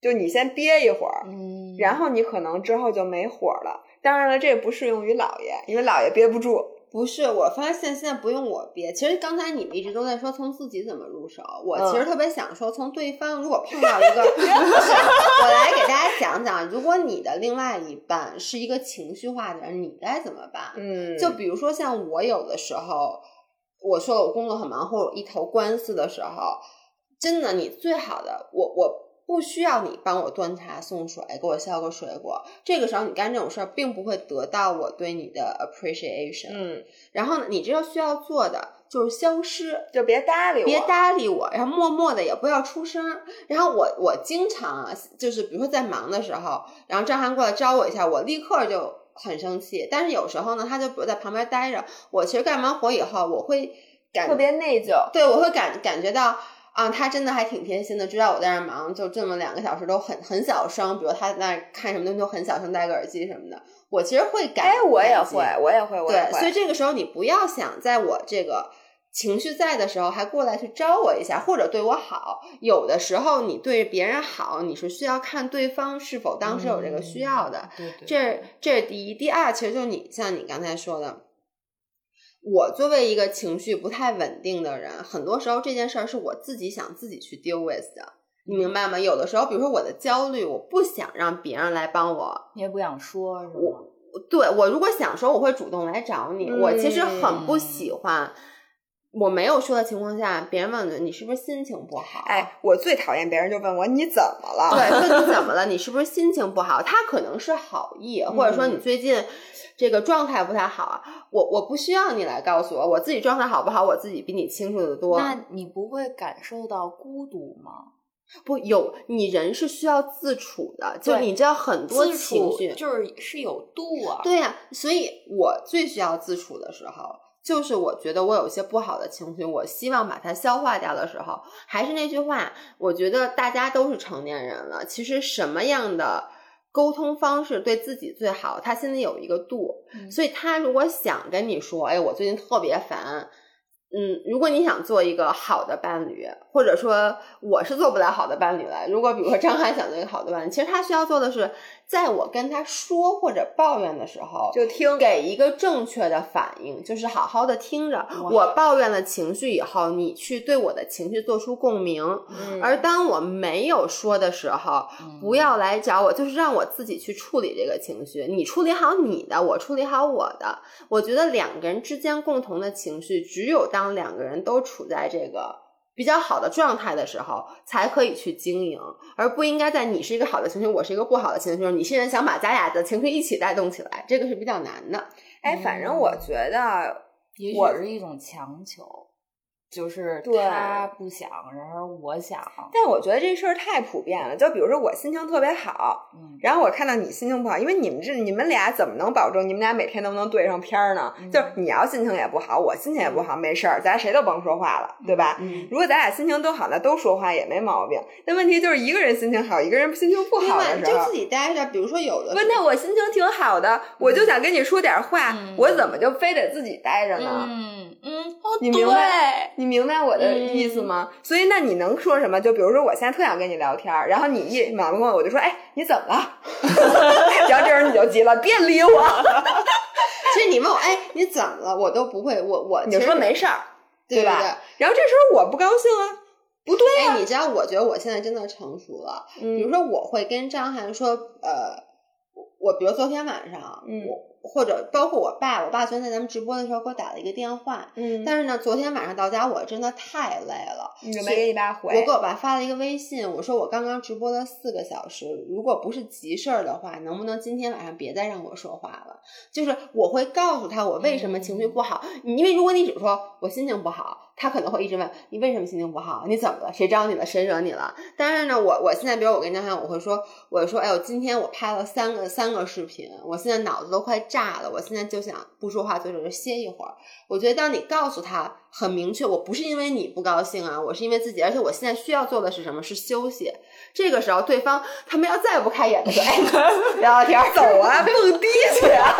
就你先憋一会儿，嗯，然后你可能之后就没火了。当然了，这不适用于姥爷，因为姥爷憋不住。不是，我发现现在不用我憋。其实刚才你们一直都在说从自己怎么入手，我其实特别想说从对方。如果碰到一个，(laughs) 我来给大家讲讲，如果你的另外一半是一个情绪化的人，你该怎么办？嗯，就比如说像我有的时候，我说了我工作很忙，或者一头官司的时候，真的，你最好的，我我。不需要你帮我端茶送水，给我削个水果。这个时候你干这种事儿，并不会得到我对你的 appreciation。嗯，然后呢，你这要需要做的就是消失，就别搭理我，别搭理我，然后默默的也不要出声。然后我我经常啊，就是比如说在忙的时候，然后张涵过来招我一下，我立刻就很生气。但是有时候呢，他就不在旁边待着，我其实干完活以后，我会感特别内疚，对我会感感觉到。啊，他真的还挺贴心的，知道我在那忙，就这么两个小时都很很小声，比如他在那看什么东西都很小声，戴个耳机什么的。我其实会感，哎，我也会，我也会，我对，所以这个时候你不要想在我这个情绪在的时候还过来去招我一下，或者对我好。有的时候你对别人好，你是需要看对方是否当时有这个需要的。对对，这这是第一，第二，其实就是你像你刚才说的。我作为一个情绪不太稳定的人，很多时候这件事儿是我自己想自己去 deal with 的，你明白吗？有的时候，比如说我的焦虑，我不想让别人来帮我，你也不想说，是我对我如果想说，我会主动来找你。我其实很不喜欢我没有说的情况下，别人问你是不是心情不好？哎，我最讨厌别人就问我你怎么了？对，问你怎么了？(laughs) 你是不是心情不好？他可能是好意，或者说你最近。这个状态不太好啊，我我不需要你来告诉我，我自己状态好不好，我自己比你清楚的多。那你不会感受到孤独吗？不，有你人是需要自处的，就你知道很多情绪就是是有度啊。对呀，所以我最需要自处的时候，就是我觉得我有些不好的情绪，我希望把它消化掉的时候。还是那句话，我觉得大家都是成年人了，其实什么样的。沟通方式对自己最好，他心里有一个度，所以他如果想跟你说，哎，我最近特别烦。嗯，如果你想做一个好的伴侣，或者说我是做不了好的伴侣了。如果比如说张翰想做一个好的伴侣，其实他需要做的是，在我跟他说或者抱怨的时候，就听，给一个正确的反应，就是好好的听着。我抱怨了情绪以后，你去对我的情绪做出共鸣。而当我没有说的时候，不要来找我，就是让我自己去处理这个情绪。你处理好你的，我处理好我的。我觉得两个人之间共同的情绪，只有当两个人都处在这个比较好的状态的时候，才可以去经营，而不应该在你是一个好的情绪，我是一个不好的情绪，你现在想把咱俩的情绪一起带动起来，这个是比较难的。哎，反正我觉得，也许是一种强求。就是他不想，然而我想，但我觉得这事儿太普遍了。就比如说我心情特别好，嗯，然后我看到你心情不好，因为你们这你们俩怎么能保证你们俩每天都能对上片儿呢？嗯就是你要心情也不好，我心情也不好，没事儿，咱谁都甭说话了，对吧？嗯，如果咱俩心情都好，那都说话也没毛病。但问题就是一个人心情好，一个人心情不好的时候外就自，己待着，比如说有的问，那我心情挺好的，我就想跟你说点话，嗯我怎么就非得自己待着呢？嗯你明白你明白我的意思吗？所以那你能说什么？就比如说我现在特想跟你聊天，然后你一马上跟我，我就说，哎，你怎么了？(laughs) 然后这时候你就急了，别理我，(laughs) 其实你问我，哎，你怎么了？我都不会，我我你就说没事儿，对吧？对然后这时候我不高兴啊，不对哎，你知道，我觉得我现在真的成熟了。比如嗯说，我会跟张涵说，呃，我比如昨天晚上，嗯我或者包括我爸，我爸昨天在咱们直播的时候给我打了一个电话，嗯，但是呢，昨天晚上到家我真的太累了，你就没给你爸回我给我爸发了一个微信，我说我刚刚直播了四个小时，如果不是急事儿的话，能不能今天晚上别再让我说话了？就是我会告诉他我为什么情绪不好，因为如果你只说我心情不好，他可能会一直问你为什么心情不好，你怎么了？谁招你了？谁惹你了？但是呢，我我现在比如我跟张涵，我会说，我说，哎我，今天我拍了三个三三个视频，我现在脑子都快炸了，我现在就想不说话，坐这儿歇一会儿。我觉得当你告诉他很明确，我不是因为你不高兴啊，我是因为自己，而且我现在需要做的是什么？是休息。这个时候，对方他们要再不开眼的时候，哎，聊聊天，走啊，蹦迪去啊！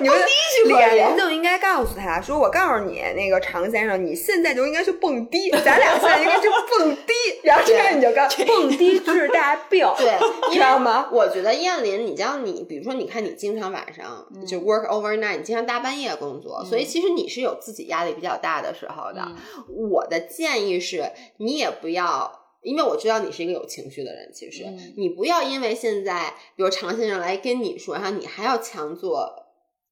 (laughs) 你们俩人就应该告诉他说：“我告诉你，那个常先生，你现在就应该去蹦迪，(laughs) 咱俩现在应该去蹦迪。(laughs) ”然后这样你就告蹦迪治大病，对，知道吗？我觉得燕林，你知道你，比如说，你看你经常晚上嗯就 work overnight，你经常大半夜工作，所以其实你是有自己压力比较大的时候的。嗯我的建议是，你也不要。因为我知道你是一个有情绪的人，其实、嗯你不要因为现在，比如常先生来跟你说，然后你还要强作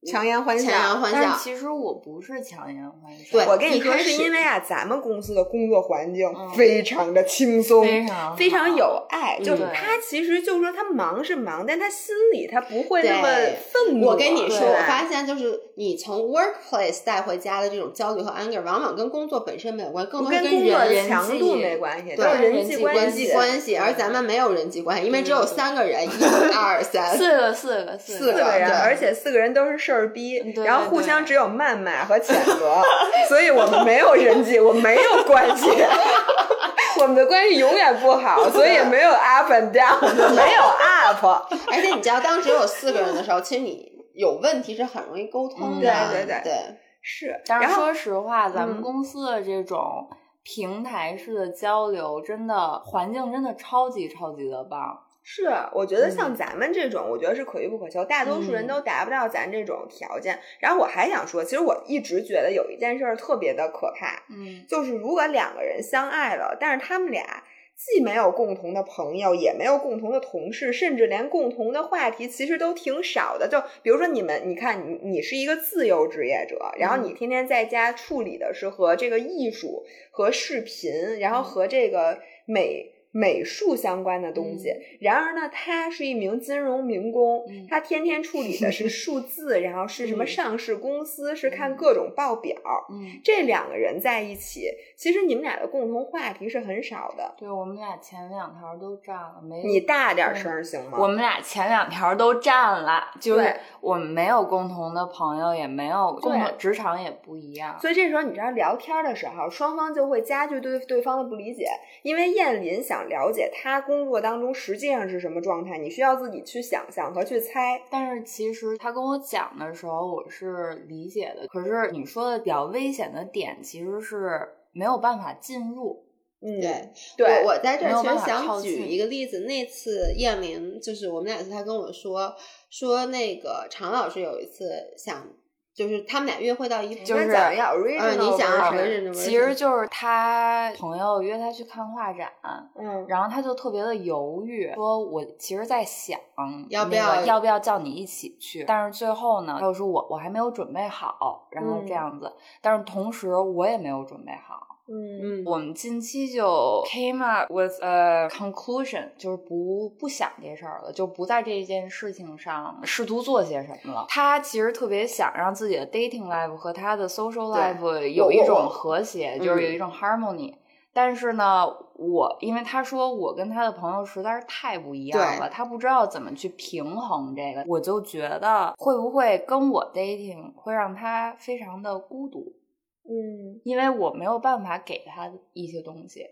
强颜欢笑强颜欢但是笑。其实我不是强颜欢笑，对我跟你说，是因为啊，咱们公司的工作环境嗯非常的轻松，非常非常有爱。就是他其实就是说他忙是忙，但他心里他不会那么愤怒。我跟你说，我发现就是你从 workplace 带回家的这种焦虑和 anger，往往跟工作本身没有关系，更多是跟工作强度没关系，都对是人人际关系关系，而咱们没有人际关系，因为只有嗯三个人，(laughs) 一二三，四个四个四四个四个人，对而且四个人都是事儿逼，然后互相只有谩骂和谴责，所以我们没有人际，我没有关系，(laughs) 我们的关系永远不好，所以也没有 up and down，没有 up。(laughs) 而且你知道，当只有四个人的时候，其实你有问题是很容易沟通的，嗯对对对对是，然后但是说实话，咱嗯们公司的这种平台式的交流，真的环境真的超级超级的棒。是，我觉得像咱们这种，我觉得是可遇不可求，大多数人嗯都达不到咱这种条件。然后我还想说，其实我一直觉得有一件事儿特别的可怕，嗯就是如果两个人相爱了，但是他们俩既没有共同的朋友，也没有共同的同事，甚至连共同的话题其实都挺少的。就比如说你们，你看你你是一个自由职业者，然后你天天在家处理的是和这个艺术、和视频，然后和这个美。美术相关的东西，然而呢，他是一名金融民工，嗯他天天处理的是数字，然后是什么嗯上市公司，是看各种报表，嗯，这两个人在一起，其实你们俩的共同话题是很少的。对我们俩前两条都占了，没你大点声行吗？我们俩前两条都占了，就是我们没有共同的朋友，也没有共同对职场也不一样。所以这时候你知道聊天的时候，双方就会加剧对对方的不理解，因为燕林想了解他工作当中实际上是什么状态，你需要自己去想象和去猜。但是其实他跟我讲的时候，我是理解的。可是你说的比较危险的点，其实是没有办法进入。嗯，对对我我在这儿想举一个例子，那次燕玲就是我们俩次，他跟我说说那个常老师有一次想，就是他们俩约会到一就是应该讲一下 original 你讲 version original 其实就是他朋友约他去看画展，嗯，然后他就特别的犹豫，说我其实在想要不要那个要不要叫你一起去，但是最后呢，他又说我我还没有准备好，然后嗯。这样子，但是同时我也没有准备好。嗯，我们近期就 came up with a conclusion，就是不不想这事儿了，就不在这件事情上试图做些什么了。他其实特别想让自己的 dating life 和他的 social life 有一种和谐，就是有一种 harmony。但是呢，我因为他说我跟他的朋友实在是太不一样了，他不知道怎么去平衡这个，我就觉得会不会跟我 dating 会让他非常的孤独。嗯，因为我没有办法给他一些东西。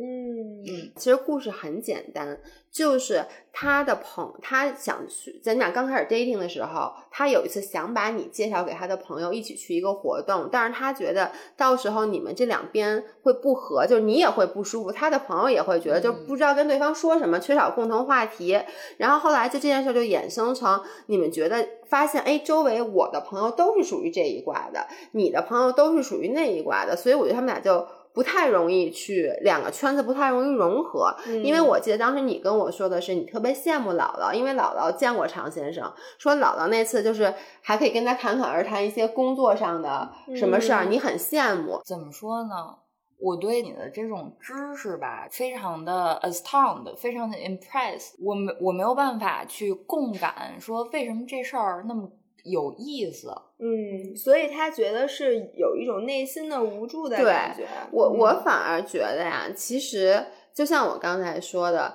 嗯嗯，其实故事很简单，就是他的朋，他想去，咱俩刚开始 dating 的时候，他有一次想把你介绍给他的朋友，一起去一个活动，但是他觉得到时候你们这两边会不和，就是你也会不舒服，他的朋友也会觉得就不知道跟对方说什么，缺少共同话题。然后后来就这件事就衍生成你们觉得发现，哎，周围我的朋友都是属于这一卦的，你的朋友都是属于那一卦的，所以我觉得他们俩就。不太容易去两个圈子不太容易融合，因为我记得当时你跟我说的是你特别羡慕姥姥，因为姥姥见过常先生，说姥姥那次就是还可以跟他侃侃而谈一些工作上的什么事儿，你很羡慕。怎么说呢？我对你的这种知识吧，非常的 astound，非常的 impress，我没我没有办法去共感，说为什么这事儿那么。有意思，嗯，所以他觉得是有一种内心的无助的感觉。我我反而觉得呀，其实就像我刚才说的，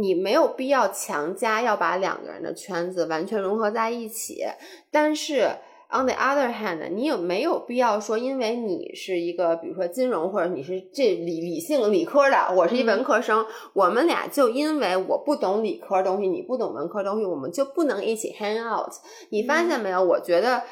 你没有必要强加要把两个人的圈子完全融合在一起，但是。On the other hand，你有没有必要说，因为你是一个，比如说金融，或者你是这理理性理科的，我是一文科生，我们俩就因为我不懂理科东西，你不懂文科东西，我们就不能一起 hang out？你发现没有？我觉得。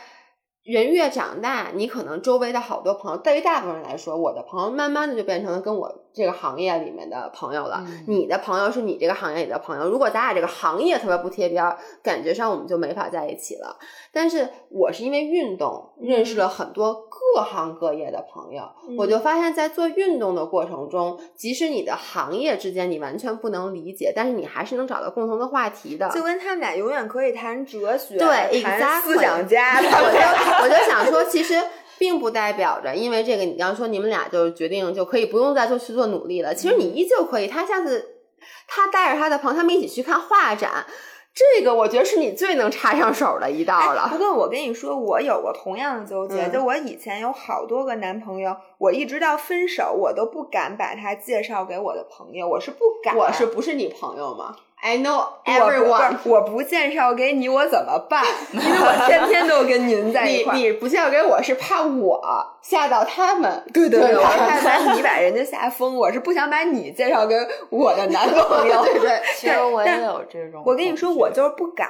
人越长大，你可能周围的好多朋友，对于大部分人来说，我的朋友慢慢的就变成了跟我这个行业里面的朋友了。你的朋友是你这个行业里的朋友。如果咱俩这个行业特别不贴边，感觉上我们就没法在一起了。但是我是因为运动认识了很多各行各业的朋友，我就发现，在做运动的过程中，即使你的行业之间你完全不能理解，但是你还是能找到共同的话题的。就跟他们俩永远可以谈哲学，对，谈思想家。我就我就想说，(laughs) 其实并不代表着，因为这个，你要说你们俩就决定就可以不用再做去做努力了。其实你依旧可以。他下次他带着他的朋友，他们一起去看画展，这个我觉得是你最能插上手的一道了。不过我跟你说，我有过同样的纠结，就我以前有好多个男朋友，我一直到分手，我都不敢把他介绍给我的朋友，我是不敢。我是不是你朋友吗？I know everyone，我不介绍给你，我怎么办？(laughs) 因为我天天都跟您在一块儿。你你不介绍给我是怕我吓到他们。对对对，我怕把你把人家吓疯。我是不想把你介绍给我的男朋友。对对，其实我也有这种。我跟你说，我就是不敢。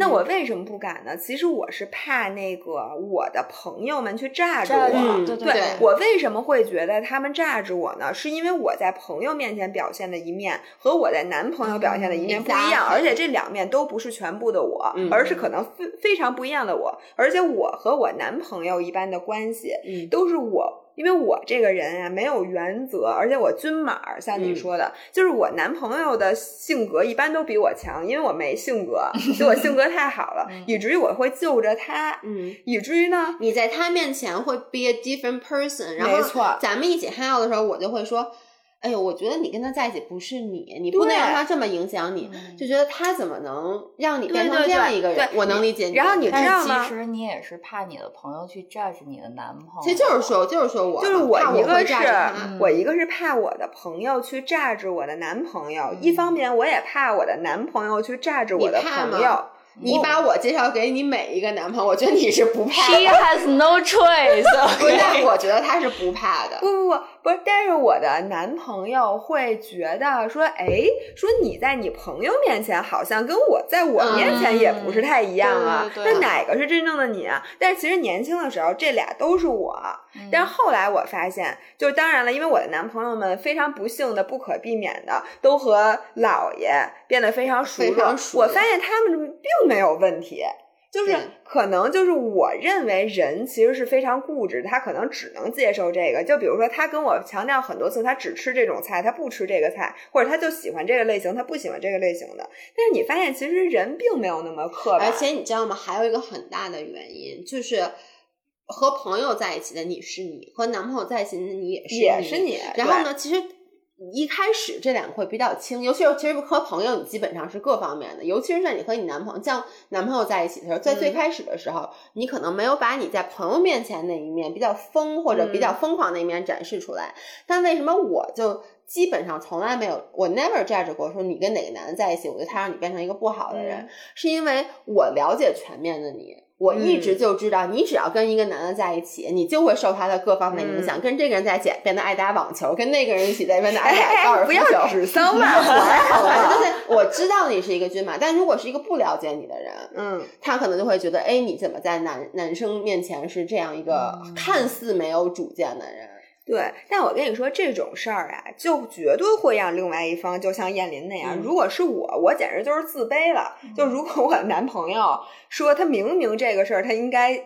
那我为什么不敢呢？其实我是怕那个我的朋友们去榨着我。对对对。我为什么会觉得他们榨着我呢？是因为我在朋友面前表现的一面和我在男朋友表现的一面不一样，而且这两面都不是全部的我，而是可能非非常不一样的我。而且我和我男朋友一般的关系，都是我。因为我这个人啊没有原则，而且我均码，像你说的，就是我男朋友的性格一般都比我强，因为我没性格，就我性格太好了，以至于我会就着他，嗯，以至于呢，你在他面前会 be a different person，然后咱们一起 hang out 的时候，我就会说。哎呦，我觉得你跟他在一起不是你，你不能让他这么影响你，就觉得他怎么能让你变成这样一个人？我能理解你。然后你知道吗？其实你也是怕你的朋友去 judge 你的男朋友。其实就是说，就是说我就是我一个是我一个是怕我的朋友去 judge 我的男朋友，一方面我也怕我的男朋友去 judge 我的朋友。你把我介绍给你每一个男朋友，我觉得你是不怕的。She has no choice。(laughs) 不但，我觉得他是不怕的。不不不，不是。但是我的男朋友会觉得说，哎，说你在你朋友面前好像跟我在我面前也不是太一样啊。那哪个是真正的你啊？但是其实年轻的时候，这俩都是我。但是后来我发现，就是当然了，因为我的男朋友们非常不幸的、不可避免的，都和姥爷变得非常熟络。我发现他们并没有问题，就是可能就是我认为人其实是非常固执，他可能只能接受这个。就比如说，他跟我强调很多次，他只吃这种菜，他不吃这个菜，或者他就喜欢这个类型，他不喜欢这个类型的。但是你发现，其实人并没有那么刻板。而且你知道吗？还有一个很大的原因就是。和朋友在一起的你是你，和男朋友在一起的你也是也是你。然后呢，其实。一开始这两个会比较轻，尤其是其实和朋友，你基本上是各方面的。尤其是在你和你男朋友，像男朋友在一起的时候，在最开始的时候，你可能没有把你在朋友面前那一面比较疯或者比较疯狂那一面展示出来。但为什么我就基本上从来没有，我 never judge 过说你跟哪个男的在一起，我觉得他让你变成一个不好的人，是因为我了解全面的你。我一直就知道，你只要跟一个男的在一起，你就会受他的各方面影响。跟这个人在一起变得爱打网球，跟那个人一起在变得爱打高尔夫球。(laughs) 不要指桑骂槐，(laughs) (laughs) 就是我知道你是一个军马，但如果是一个不了解你的人，嗯，他可能就会觉得，哎，你怎么在男男生面前是这样一个看似没有主见的人？对，但我跟你说这种事儿啊，就绝对会让另外一方就像燕林那样。如果是我，我简直就是自卑了。就如果我男朋友说他明明这个事儿，他应该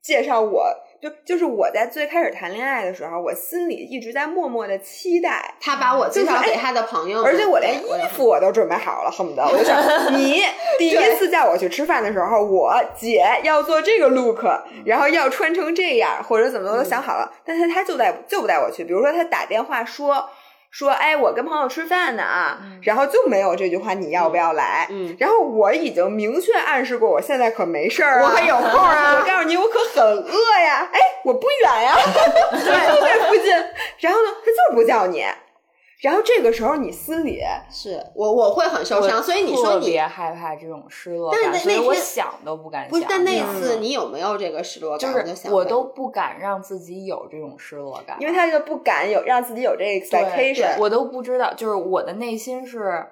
介绍我。就就是我在最开始谈恋爱的时候，我心里一直在默默的期待他把我介绍给他的朋友，而且我连衣服我都准备好了，恨不得我就想 (laughs) 你第一次叫我去吃饭的时候，我姐要做这个 look，然后要穿成这样，或者怎么都想好了，但是他就带就不带我去，比如说他打电话说。说，哎，我跟朋友吃饭呢啊，然后就没有这句话，你要不要来？嗯，然后我已经明确暗示过，我现在可没事儿啊，我还有空啊。(laughs) 我告诉你，我可很饿呀。哎，我不远呀，就 (laughs) (laughs) 在附近。然后呢，他就是不叫你。然后这个时候你心里是我我会很受伤，所以你说你特别害怕这种失落感，所以我想都不敢想。不是，但那次你有没有这个失落感？就是我都不敢让自己有这种失落感，因为他就不敢有让自己有这个 expectation。我都不知道，就是我的内心是。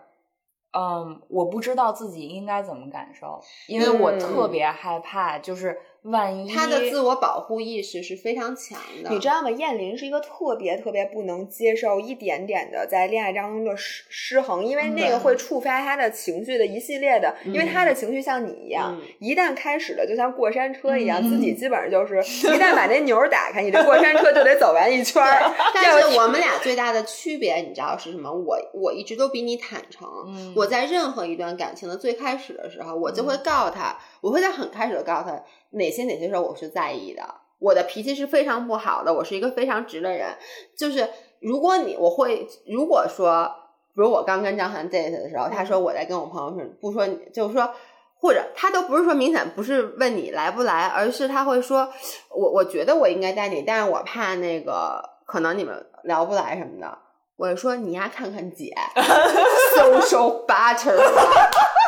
嗯，我不知道自己应该怎么感受，因为我特别害怕，就是万一他的自我保护意识是非常强的。你知道吗？燕林是一个特别特别不能接受一点点的在恋爱当中的失失衡，因为那个会触发他的情绪的一系列的，因为他的情绪像你一样，一旦开始了，就像过山车一样，自己基本上就是一旦把那钮打开，你这过山车就得走完一圈儿。但是我们俩最大的区别，你知道是什么？我我一直都比你坦诚，我。我在任何一段感情的最开始的时候，我就会告诉他，我会在很开始的告诉他哪些哪些时候我是在意的。我的脾气是非常不好的，我是一个非常直的人。就是如果你我会如果说，比如我刚跟张涵 date 的时候，他说我在跟我朋友说，不说就是说，或者他都不是说明显不是问你来不来，而是他会说我我觉得我应该带你，但是我怕那个可能你们聊不来什么的。我说你呀，看看姐，(laughs) social butter，哎，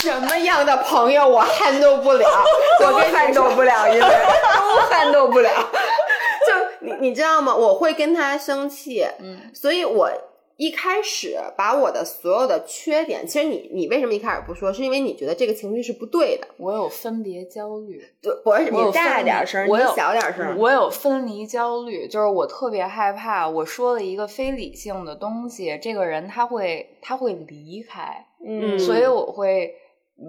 什么样的朋友我 handle 不了，(laughs) 我 handle 不了，因为 (laughs) 都 handle 不了。就你你知道吗？我会跟他生气，嗯，所以我。一开始把我的所有的缺点，其实你你为什么一开始不说？是因为你觉得这个情绪是不对的。我有分别焦虑，对，我你大点声，我有小点声。我有分离焦虑，就是我特别害怕，我说了一个非理性的东西，这个人他会他会离开，嗯，所以我会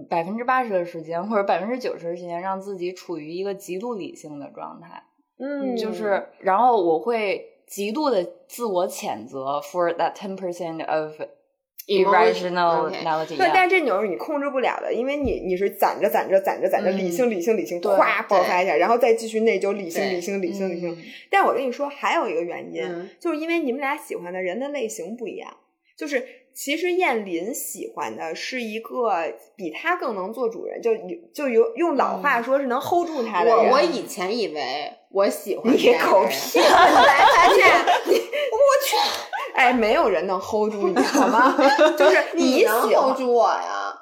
百分之八十的时间或者百分之九十的时间让自己处于一个极度理性的状态，嗯，就是然后我会。极度的自我谴责 for that ten percent of irrationality。对，但是这钮是你控制不了的，因为你你是攒着攒着攒着攒着，理性理性理性，咵爆发一下，然后再继续内疚，理性理性理性理性。但我跟你说，还有一个原因，就是因为你们俩喜欢的人的类型不一样，就是。其实燕林喜欢的是一个比他更能做主人，就就有用老话说是能 hold 住他的。我我以前以为我喜欢你狗屁，(laughs) 来发现你我去，哎，没有人能 hold 住你，好吗？就是 (laughs) 你能 hold 住我呀，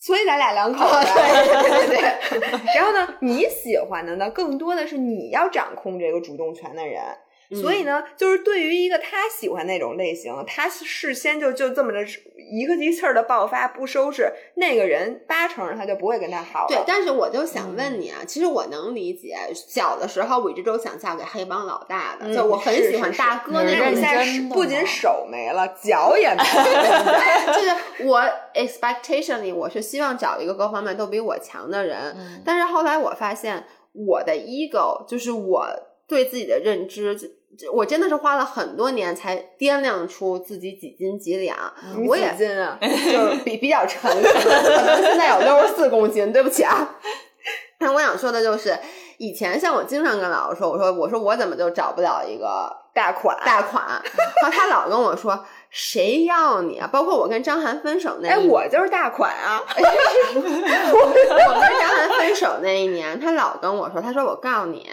所以咱俩两 (laughs) 口子。对对对。然后呢，你喜欢的呢，更多的是你要掌控这个主动权的人。所以呢，就是对于一个他喜欢那种类型，他事先就就这么着一个一气儿的爆发不收拾，那个人八成他就不会跟他好了。对，但是我就想问你啊，其实我能理解，小的时候我一直都想嫁给黑帮老大的，就我很喜欢大哥那种。现不仅手没了，脚也没了。(laughs) 就是我 expectation 里，我是希望找一个各方面都比我强的人，但是后来我发现我的 ego 就是我对自己的认知。我真的是花了很多年才掂量出自己几斤几两，我也斤啊，就比比较沉，可能现在有六十四公斤，对不起啊。(laughs) 但我想说的就是，以前像我经常跟老师说，我说我说我怎么就找不了一个大款大款，(laughs) 然后他老跟我说谁要你啊？包括我跟张涵分手那，哎，我就是大款啊！(laughs) 我跟张涵分手那一年，他老跟我说，他说我告诉你。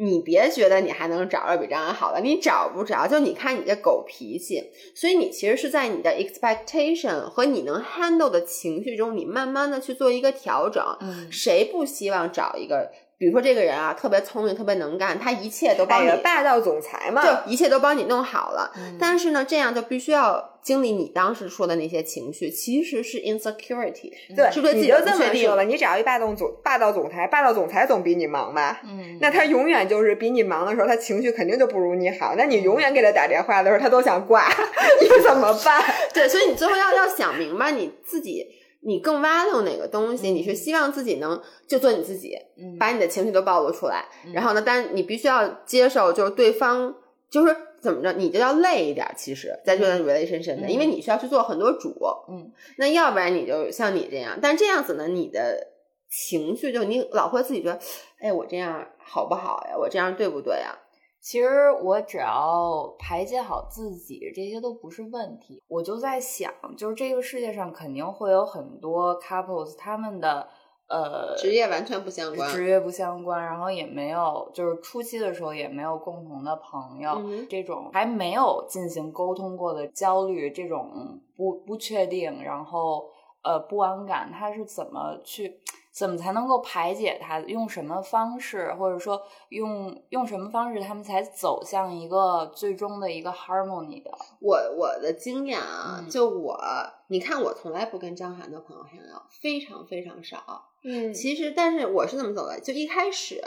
你别觉得你还能找着比张涵好的，你找不着。就你看你这狗脾气，所以你其实是在你的 expectation 和你能 handle 的情绪中，你慢慢的去做一个调整。嗯，谁不希望找一个？比如说这个人啊，特别聪明，特别能干，他一切都帮你霸道总裁嘛，就一切都帮你弄好了。但是呢，这样就必须要经历你当时说的那些情绪，其实是 insecurity，对，是对自己的这么说了，你只要一霸道总霸道总裁，霸道总裁总比你忙吧？嗯，那他永远就是比你忙的时候，他情绪肯定就不如你好。那你永远给他打电话的时候，他都想挂，(laughs) 你怎么办？(laughs) 对，所以你最后要要想明白你自己。你更 value 哪个东西？你是希望自己能就做你自己，把你的情绪都暴露出来。然后呢，但你必须要接受，就是对方就是怎么着，你就要累一点。其实，在这段 relation 的，因为你需要去做很多主。嗯，那要不然你就像你这样，但这样子呢，你的情绪就你老会自己觉得，哎，我这样好不好呀？我这样对不对呀？其实我只要排解好自己，这些都不是问题。我就在想，就是这个世界上肯定会有很多 couples，他们的呃职业完全不相关，职业不相关，然后也没有，就是初期的时候也没有共同的朋友，这种还没有进行沟通过的焦虑，这种不不确定，然后呃不安感，他是怎么去？怎么才能够排解它？用什么方式，或者说用用什么方式，他们才走向一个最终的一个 harmony 的？我我的经验啊，就我，你看我从来不跟张涵的朋友 hang out，非常非常少。嗯，其实但是我是怎么走的？就一开始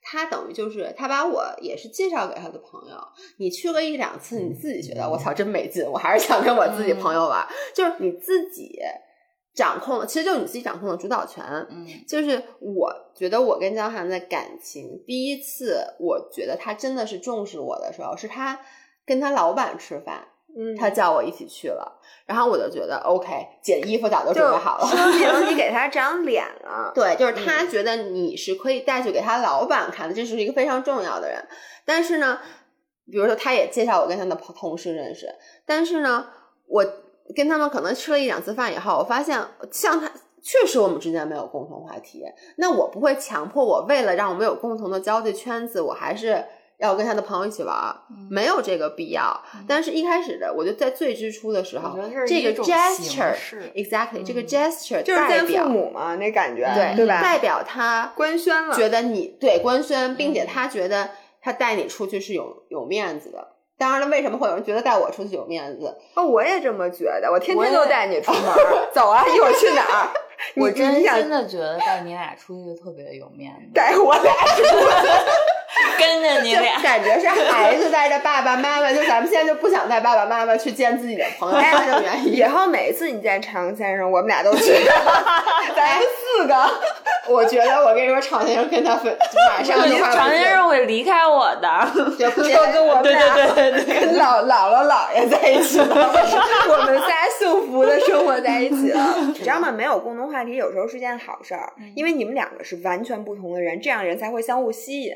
他等于就是他把我也是介绍给他的朋友，你去了一两次，你自己觉得我操真没劲，我还是想跟我自己朋友玩，就是你自己。掌控了，其实就你自己掌控了主导权。嗯，就是我觉得我跟江涵的感情，第一次我觉得他真的是重视我的时候，是他跟他老板吃饭，嗯，他叫我一起去了，然后我就觉得 OK，姐衣服早就准备好了，说明 (laughs) 你给他长脸了。对，就是他觉得你是可以带去给他老板看的，这是一个非常重要的人。但是呢，比如说他也介绍我跟他的同事认识，但是呢，我。跟他们可能吃了一两次饭以后，我发现像他确实我们之间没有共同话题。那我不会强迫我为了让我们有共同的交际圈子，我还是要跟他的朋友一起玩，没有这个必要。但是一开始的，我就在最之初的时候，这个 gesture exactly 这个 gesture 就是见父母嘛，那感觉对对吧？代表他官宣了，觉得你对官宣，并且他觉得他带你出去是有有面子的。当然了，为什么会有人觉得带我出去有面子？哦，我也这么觉得，我天天都带你出门，(laughs) 走啊，一会儿去哪儿？(laughs) 我真心的觉得带你俩出去特别有面子，带我俩出去。(laughs) 跟着你俩，感觉是孩子带着爸爸妈妈，就咱们现在就不想带爸爸妈妈去见自己的朋友，这种原因。以后每次你见常先生，我们俩都去，咱四个。我觉得我跟你说，常先生跟他分马上就常先生会离开我的，就跟我们俩跟姥姥姥姥爷在一起，我们仨 (laughs) 幸福的生活在一起了。(laughs) 你知道吗？没有共同话题有时候是件好事儿，因为你们两个是完全不同的人，这样人才会相互吸引。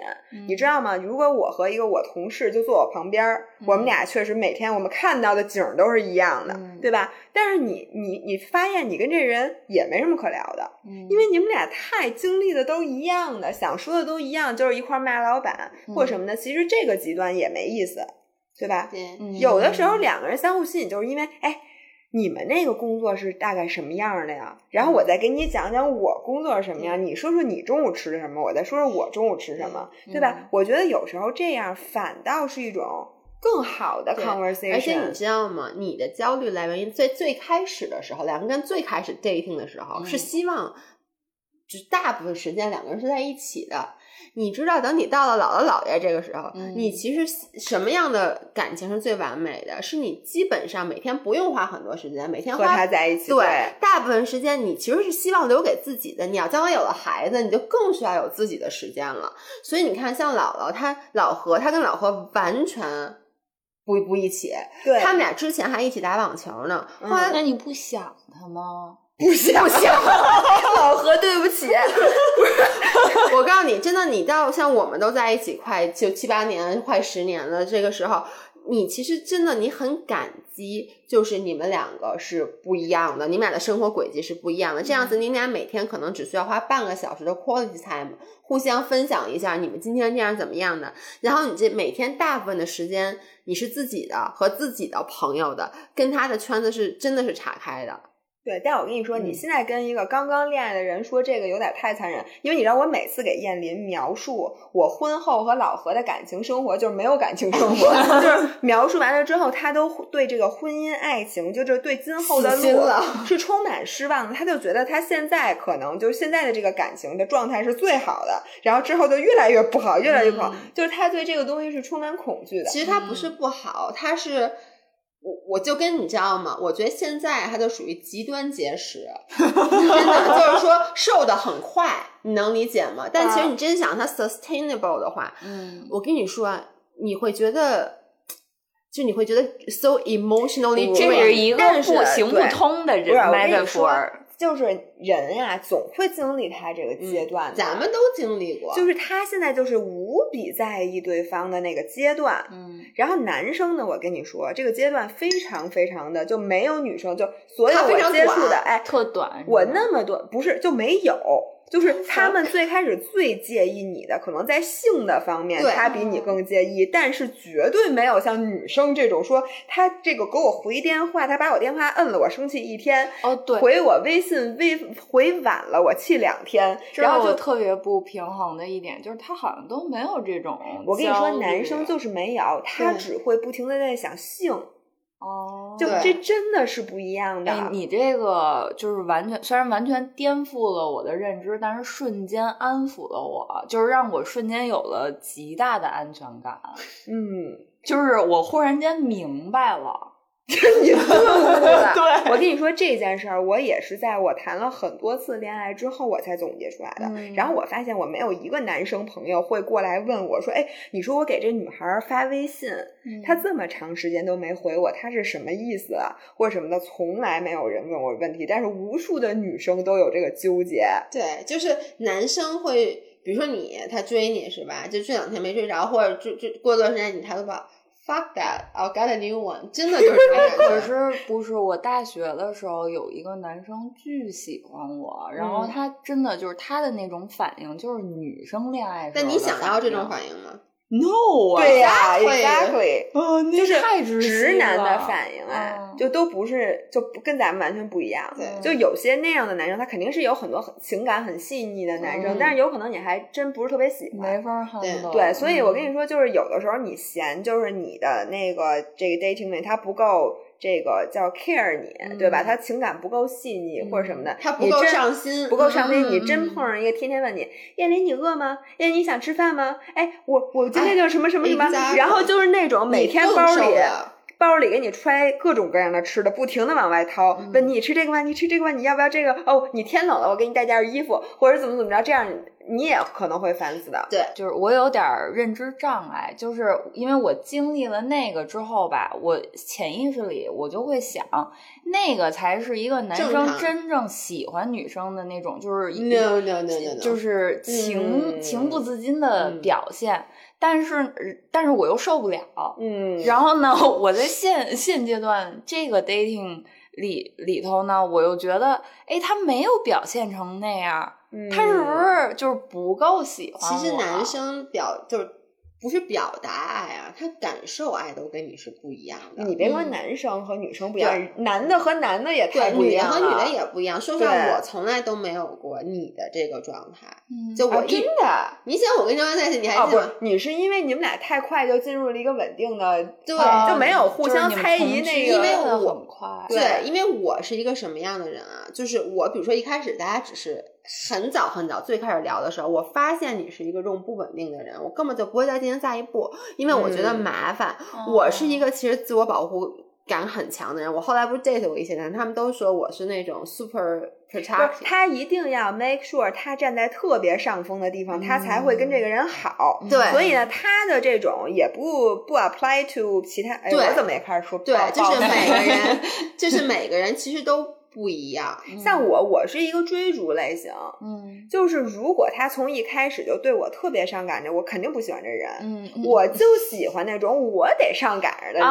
你知道吗？如果我和一个我同事就坐我旁边，我们俩确实每天我们看到的景都是一样的，对吧？但是你你你发现你跟这人也没什么可聊的，因为你们俩太经历的都一样的，想说的都一样，就是一块骂老板或什么的。其实这个极端也没意思，对吧？对，有的时候两个人相互吸引，就是因为哎。你们那个工作是大概什么样的呀？然后我再给你讲讲我工作是什么样，你说说你中午吃的什么，我再说说我中午吃什么，对吧？我觉得有时候这样反倒是一种更好的 conversation。而且你知道吗？你的焦虑来源于最最开始的时候，两个人最开始 dating 的时候是希望，就是大部分时间两个人是在一起的。你知道，等你到了姥姥姥爷这个时候，你其实什么样的感情是最完美的？是你基本上每天不用花很多时间，每天和他在一起。对，大部分时间你其实是希望留给自己的。你要将来有了孩子，你就更需要有自己的时间了。所以你看，像姥姥她老何，他跟老何完全不不一起。对，他们俩之前还一起打网球呢。后来，那你不想他吗？不想，不想，老何，对不起，(laughs) 不是，(laughs) 我告诉你，真的，你到像我们都在一起快就七八年、快十年了，这个时候，你其实真的你很感激，就是你们两个是不一样的，你们俩的生活轨迹是不一样的。这样子，你俩每天可能只需要花半个小时的 quality time，互相分享一下你们今天这样怎么样的。然后你这每天大部分的时间，你是自己的和自己的朋友的，跟他的圈子是真的是岔开的。对，但我跟你说，你嗯现在跟一个刚刚恋爱的人说这个有点太残忍，因为你知道，我每次给燕林描述我婚后和老何的感情生活，就是没有感情生活，(laughs) 就是描述完了之后，他都对这个婚姻爱情，就是对今后的路 (laughs) 是充满失望的。他就觉得他现在可能就是现在的这个感情的状态是最好的，然后之后就越来越不好，越来越不好，就是他对这个东西是充满恐惧的。其实他不是不好，他是我我就跟你知道吗？我觉得现在他就属于极端节食，(laughs) 真的就是说瘦的很快，你能理解吗？但其实你真想它 sustainable 的话，嗯，我跟你说，啊，你会觉得。就你会觉得 so emotionally 这 drained，是一个但是不行不通的不是，我跟你说 metaphor。，就是人呀、总会经历他这个阶段的、咱们都经历过，就是他现在就是无比在意对方的那个阶段，嗯，然后男生呢，我跟你说，这个阶段非常非常的就没有女生就所有接触的，短哎，特短。我那么多不是就没有。就是他们最开始最介意你的，可能在性的方面，他比你更介意，但是绝对没有像女生这种说他这个给我回电话，他把我电话摁了，我生气一天，哦，对，回我微信微回晚了，我气两天，然后就特别不平衡的一点，就是他好像都没有这种。我跟你说，男生就是没有，他只会不停的在想性，哦，就这真的是不一样的。哎，你这个就是完全，虽然完全颠覆了我的认知，但是瞬间安抚了我，就是让我瞬间有了极大的安全感。嗯，就是我忽然间明白了，你顿悟了。对 (laughs) 我跟你说这件事儿，我也是在我谈了很多次恋爱之后，我才总结出来的。嗯然后我发现我没有一个男生朋友会过来问我说：“哎，你说我给这女孩儿发微信，嗯她这么长时间都没回我，她是什么意思啊？或者什么的，从来没有人问我问题，但是无数的女生都有这个纠结。对，就是男生会，比如说你，他追你是吧？就这两天没追着，或者追追过段时间你抬头发，fuck that，I got a new one，真的就是。可是不是我大学的时候有一个男生巨喜欢我，然后嗯他真的就是他的那种反应，就是女生恋爱但你想要这种反应吗？？No 啊，对呀、exactly 就是太直男的反应哎，嗯就都不是就不跟咱们完全不一样。对就有些那样的男生，他肯定是有很多很情感很细腻的男生，嗯但是有可能你还真不是特别喜欢。没法对所以我跟你说，说，就是有的时候你嫌就是你的那个这个 dating 里他不够这个叫 care 你，对吧？嗯他情感不够细腻、或者什么的，他不够你真上心，不够上心，嗯你真嗯碰上一个天天问你，燕琳你饿吗？燕琳你想吃饭吗？哎，我我今天就什么什么什么然后就是那种每天包里包里给你揣各种各样的吃的，不停的往外掏，嗯问你吃这个吗？你吃这个吗？你要不要这个？哦，你天冷了，我给你带件衣服，或者怎么怎么着，这样你也可能会烦死的。对，就是我有点儿认知障碍，就是因为我经历了那个之后吧，我潜意识里我就会想，那个才是一个男生真正喜欢女生的那种，就是一 No no no no no，就是情、嗯情不自禁的嗯表现，但是但是我又受不了。嗯，然后呢，我在现现阶段这个 dating 里里头呢，我又觉得，哎，他没有表现成那样，嗯他是不是就是不够喜欢我？其实男生表就是不是表达爱啊，他感受爱都跟你是不一样的。你别说嗯男生和女生不一样，男的和男的也太对，不一女的。和女的也不一样。说实话，我从来都没有过你的这个状态。就我一，真的。你想我跟张在一起，你还哦，记得你是因为你们俩太快就进入了一个稳定的，对就没有互相猜疑那个。因为我很快，对，因为我是一个什么样的人啊？就是我，比如说一开始大家只是很早很早最开始聊的时候，我发现你是一个这种不稳定的人，我根本就不会再进行下一步，因为我觉得嗯麻烦。哦我是一个其实自我保护感很强的人。我后来不是 date 过一些人，他们都说我是那种 super protective。他一定要 make sure 他站在特别上风的地方，他才会跟这个人好。对所以呢，他的这种也不不 apply to 其他。哎，我怎么也开始说对抱，就是每个人，就是每个人其实都不一样。像我，我是一个追逐类型，嗯就是如果他从一开始就对我特别上赶着，我肯定不喜欢这人。嗯，我就喜欢那种我得上赶人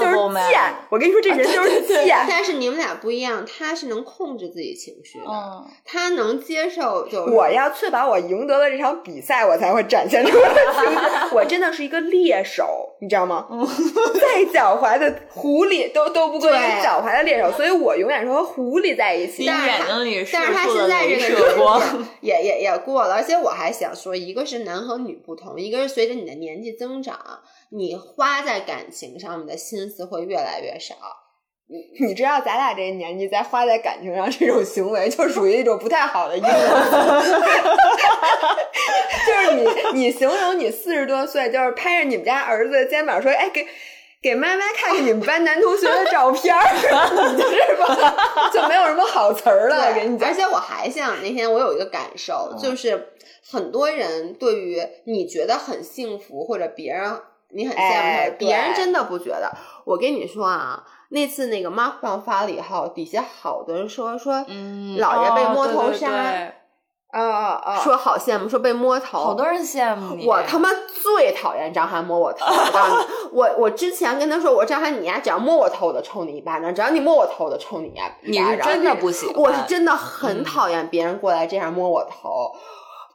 就是贱。我跟你说，这人就是贱。但是你们俩不一样，他是能控制自己情绪的，嗯，他能接受就是我要确保我赢得了这场比赛，我才会展现出我的情绪。我真的是一个猎手，你知道吗？再狡猾的狐狸都都不过一个对狡猾的猎手，所以我永远是和狐狸在一起。你眼睛里但是他现在这个射光。也也也过了，而且我还想说，一个是男和女不同，一个是随着你的年纪增长，你花在感情上面的心思会越来越少。你你知道，咱俩这个年纪在花在感情上这种行为，就属于一种不太好的因素。(laughs) 就是你，你形容你四十多岁，就是拍着你们家儿子的肩膀说：“哎，给给妈妈看看你们班男同学的照片儿，你是吧？”就没有什么好词儿了。给你讲而，且我还想那天我有一个感受，就是很多人对于你觉得很幸福或者别人你很羡慕他，哎别人真的不觉得。我跟你说啊，那次那个 mark 棒发了以后，底下好多人说说，嗯，老爷被摸哦对对头杀对啊啊啊！说好羡慕，说被摸头，好多人羡慕你。我他妈最讨厌张翰摸我头！我 (laughs) 我我之前跟他说，我说张翰，你呀，只要摸我头，我就抽你一巴掌；只要你摸我头，我就抽你一巴掌。你是真的不喜欢我是真的很讨厌别人过来这样摸我头。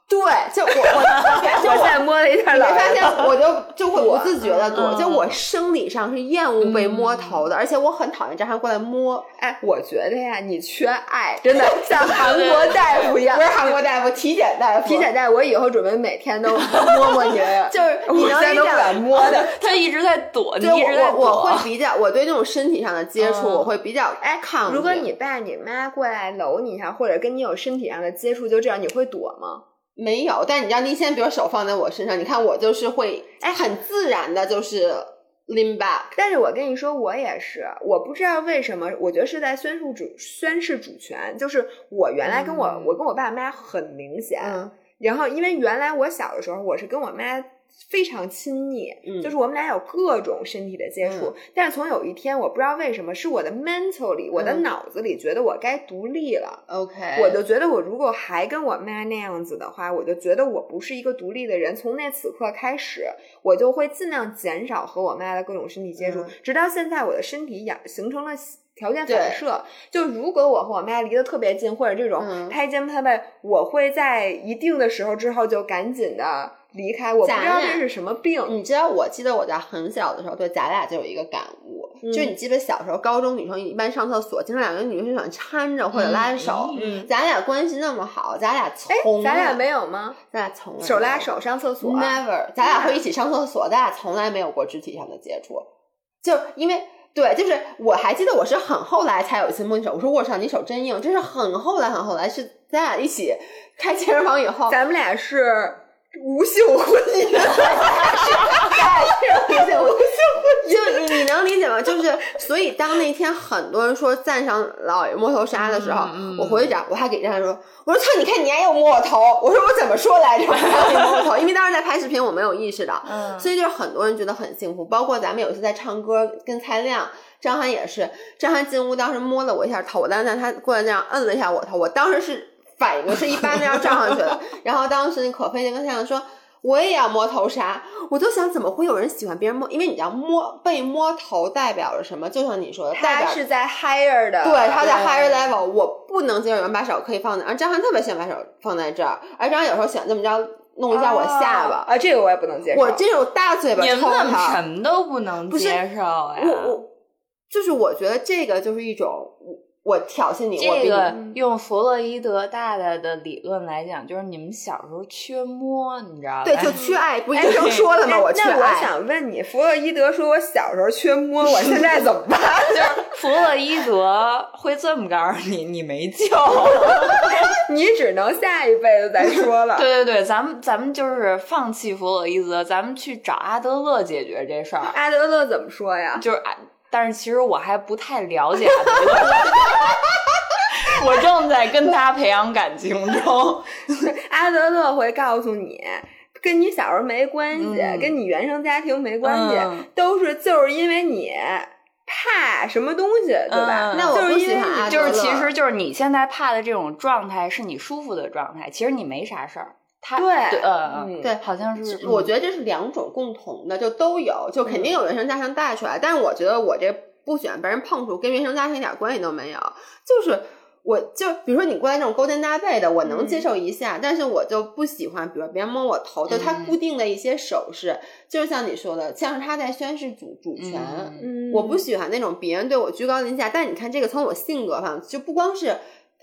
对，就我我就我现在摸了一下你没发现，我就就会不自觉的躲，嗯就我生理上是厌恶被摸头的，而且我很讨厌张翰过来摸。哎，我觉得呀，你缺爱，真的像韩国大夫一样不。是韩国大夫，体检大夫，体检大夫我以后准备每天都 (laughs) 摸摸你，就是你我能理解现在都不敢摸的。(laughs) 他一直在躲，你就。我我我会比较，我对那种身体上的接触，嗯我会比较哎抗拒。如果你爸你妈过来搂你一下，或者跟你有身体上的接触，就这样，你会躲吗？没有，但你知道，你现在比如手放在我身上，你看我就是会，哎，很自然的，就是 lean back。但是我跟你说，我也是，我不知道为什么，我觉得是在宣述主宣誓主权。就是我原来跟我、嗯我跟我爸妈很明显，嗯然后因为原来我小的时候，我是跟我妈非常亲密，嗯就是我们俩有各种身体的接触。嗯但是从有一天，我不知道为什么，是我的 mentally，我的嗯脑子里觉得我该独立了。，OK，我就觉得，我如果还跟我妈那样子的话，我就觉得我不是一个独立的人。从那此刻开始，我就会尽量减少和我妈的各种身体接触，嗯直到现在，我的身体养形成了条件反射。就如果我和我妈离得特别近，或者这种嗯拍肩拍背，我会在一定的时候之后就赶紧的离开。我不知道这是什么病。你知道，我记得我在很小的时候，对咱俩就有一个感悟，嗯就你记得小时候高中女生一般上厕所，经常两个女生喜欢搀着或者拉着手。嗯，咱俩关系那么好，咱俩哎从，咱俩没有吗？咱俩从来手拉手上厕所。Never，咱俩会一起上厕所，咱俩从来没有过肢体上的接触，就因为对，就是我还记得我是很后来才有一次摸你手，我说我操，你手真硬，这是很后来很后来，是咱俩一起开健身房以后，咱们俩是无性婚姻。(laughs) 就你你能理解吗？就是所以当那天很多人说赞赏老爷摸头杀的时候，嗯嗯我回去找我还给张翰说，我说操，你看你还又摸我头，我说我怎么说来着？你摸我头，(laughs) 因为当时在拍视频，我没有意识到，嗯所以就是很多人觉得很幸福，包括咱们有一次在唱歌跟蔡亮。张翰也是，张翰进屋当时摸了我一下头，但是他过来那样摁了一下我头，我当时是反应是一般那样撞上去了。然后当时那可飞就跟太阳说，我也要摸头杀，我就想怎么会有人喜欢别人摸？因为你知道摸被摸头代表着什么？就像你说的，代表他是在 higher 的，对他在 higher level，我不能接受有人把手可以放在，而张翰特别喜欢把手放在这儿，而张翰有时候喜欢这么着弄一下我下巴，啊，这个我也不能接受。我这种大嘴巴抽你们怎么他。什么都不能接受呀？我我就是我觉得这个就是一种我我挑衅你，这个用弗洛伊德大大的理论来讲，就是你们小时候缺摸，你知道吧？对就缺爱，不是医生说了吗？哎我缺那我。想问你，弗洛伊德说我小时候缺摸，我现在怎么办？(laughs) 就是弗洛伊德会这么告诉你，你没救。(laughs) 你只能下一辈子再说了。对对对，咱们咱们就是放弃弗洛伊德，咱们去找阿德勒解决这事儿。阿德勒怎么说呀？就是，啊但是其实我还不太了解阿德勒，(laughs) 我正在跟他培养感情中。(laughs) 阿德勒会告诉你。跟你小时候没关系，嗯跟你原生家庭没关系，嗯都是就是因为你怕什么东西，对吧？嗯那我不喜欢阿就是其实就是你现在怕的这种状态是你舒服的状态，其实你没啥事儿。他对嗯对好像是，我觉得这是两种共同的，就都有，就肯定有原生家庭带出来。但是我觉得我这不喜欢被人碰触，跟原生家庭一点关系都没有。就是我就比如说你过来这种勾肩搭背的，我能接受一下，但是我就不喜欢，比如别人摸我头，就他嗯固定的一些手势，就是像你说的，像是他在宣示主主权。我不喜欢那种别人对我居高临下，但你看这个从我性格上，就不光是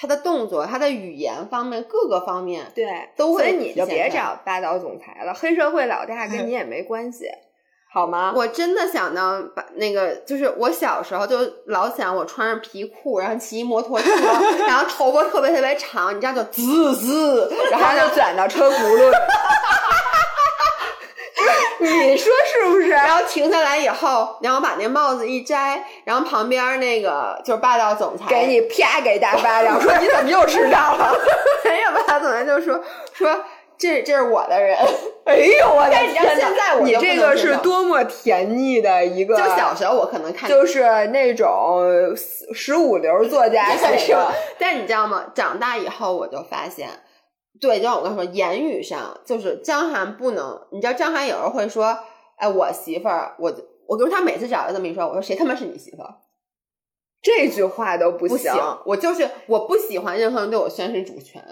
他的动作，他的语言方面，各个方面对，都会所以你就别找霸道总裁了，黑社会老大跟你也没关系，好吗？我真的想到把那个，就是我小时候就老想我穿上皮裤，然后骑摩托车，(laughs) 然后头发特别特别长，你知道就滋滋，(laughs) 然后就卷到车轱辘里。你说是不是？然后停下来以后，然后把那帽子一摘，然后旁边那个就是霸道总裁给你啪给大巴掌，说 (laughs) 你怎么又迟到了？(laughs) 没有霸道总裁就说说这这是我的人，(laughs) 哎呦我的但你知道天哪！现在我你这个是多么甜腻的一个，就小时候我可能看就是那种十五流作家写的，？但你知道吗？长大以后我就发现，对，就像我刚才说，言语上就是张涵不能，你知道张涵有时候会说，哎，我媳妇儿，我我跟他每次找他这么一说，我说谁他妈是你媳妇儿？这句话都不不行。我就是我不喜欢任何人对我宣示主权。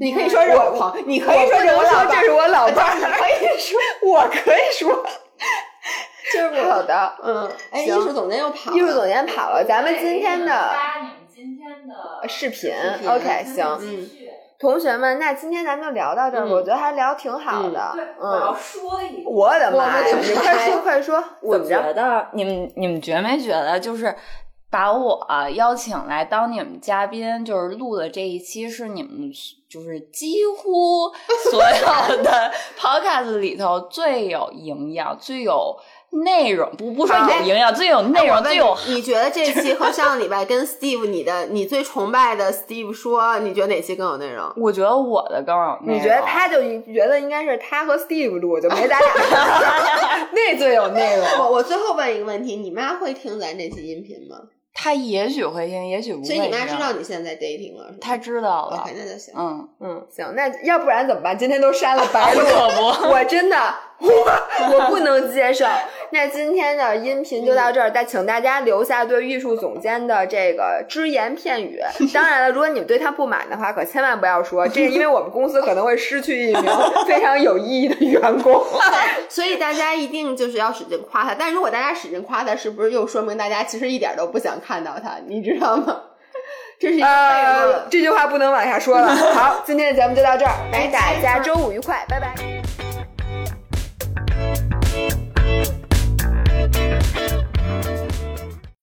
你可以说是我朋，你可以说是我老伴这是我老伴儿，(laughs) 你可以说 (laughs) 我可以说。(laughs) 就是我好的，嗯，哎，艺术总监又跑了，艺术总监跑了，咱们今天的发你们今天的视频，OK，行，嗯同学们，那今天咱们就聊到这儿我觉得还聊挺好的，嗯，说一个。我的妈呀，快说快说，我怎么着？觉得你们你们觉没觉得，就是把我邀请来当你们嘉宾，就是录的这一期是你们就是几乎所有的 (laughs) podcast 里头最有营养、最有内容，不不说有营养，最有内容、最有你，觉得这期和上个礼拜跟 Steve 你的你最崇拜的 Steve 说，你觉得哪期更有内容？我觉得我的更有内容。你觉得他就觉得应该是他和 Steve 录，就没咱俩，(laughs) 那最有内容。我我最后问一个问题，你妈会听咱这期音频吗？他也许会听，也许不会。所以你妈知道你现在在 dating 了？他知道了 OK，。那就行。嗯，嗯，行，那要不然怎么办？今天都删了白 (laughs) 录。我真的我我不能接受。那今天的音频就到这儿，再请大家留下对艺术总监的这个只言片语。当然了，如果你们对他不满的话，可千万不要说，这是因为我们公司可能会失去一名 (laughs) 非常有意义的员工。(laughs) 所以大家一定就是要使劲夸他，但如果大家使劲夸他，是不是又说明大家其实一点都不想看到他？你知道吗？(laughs) 这是一个。这句话不能往下说了。好，今天的节目就到这儿，祝大家周五愉快，拜拜。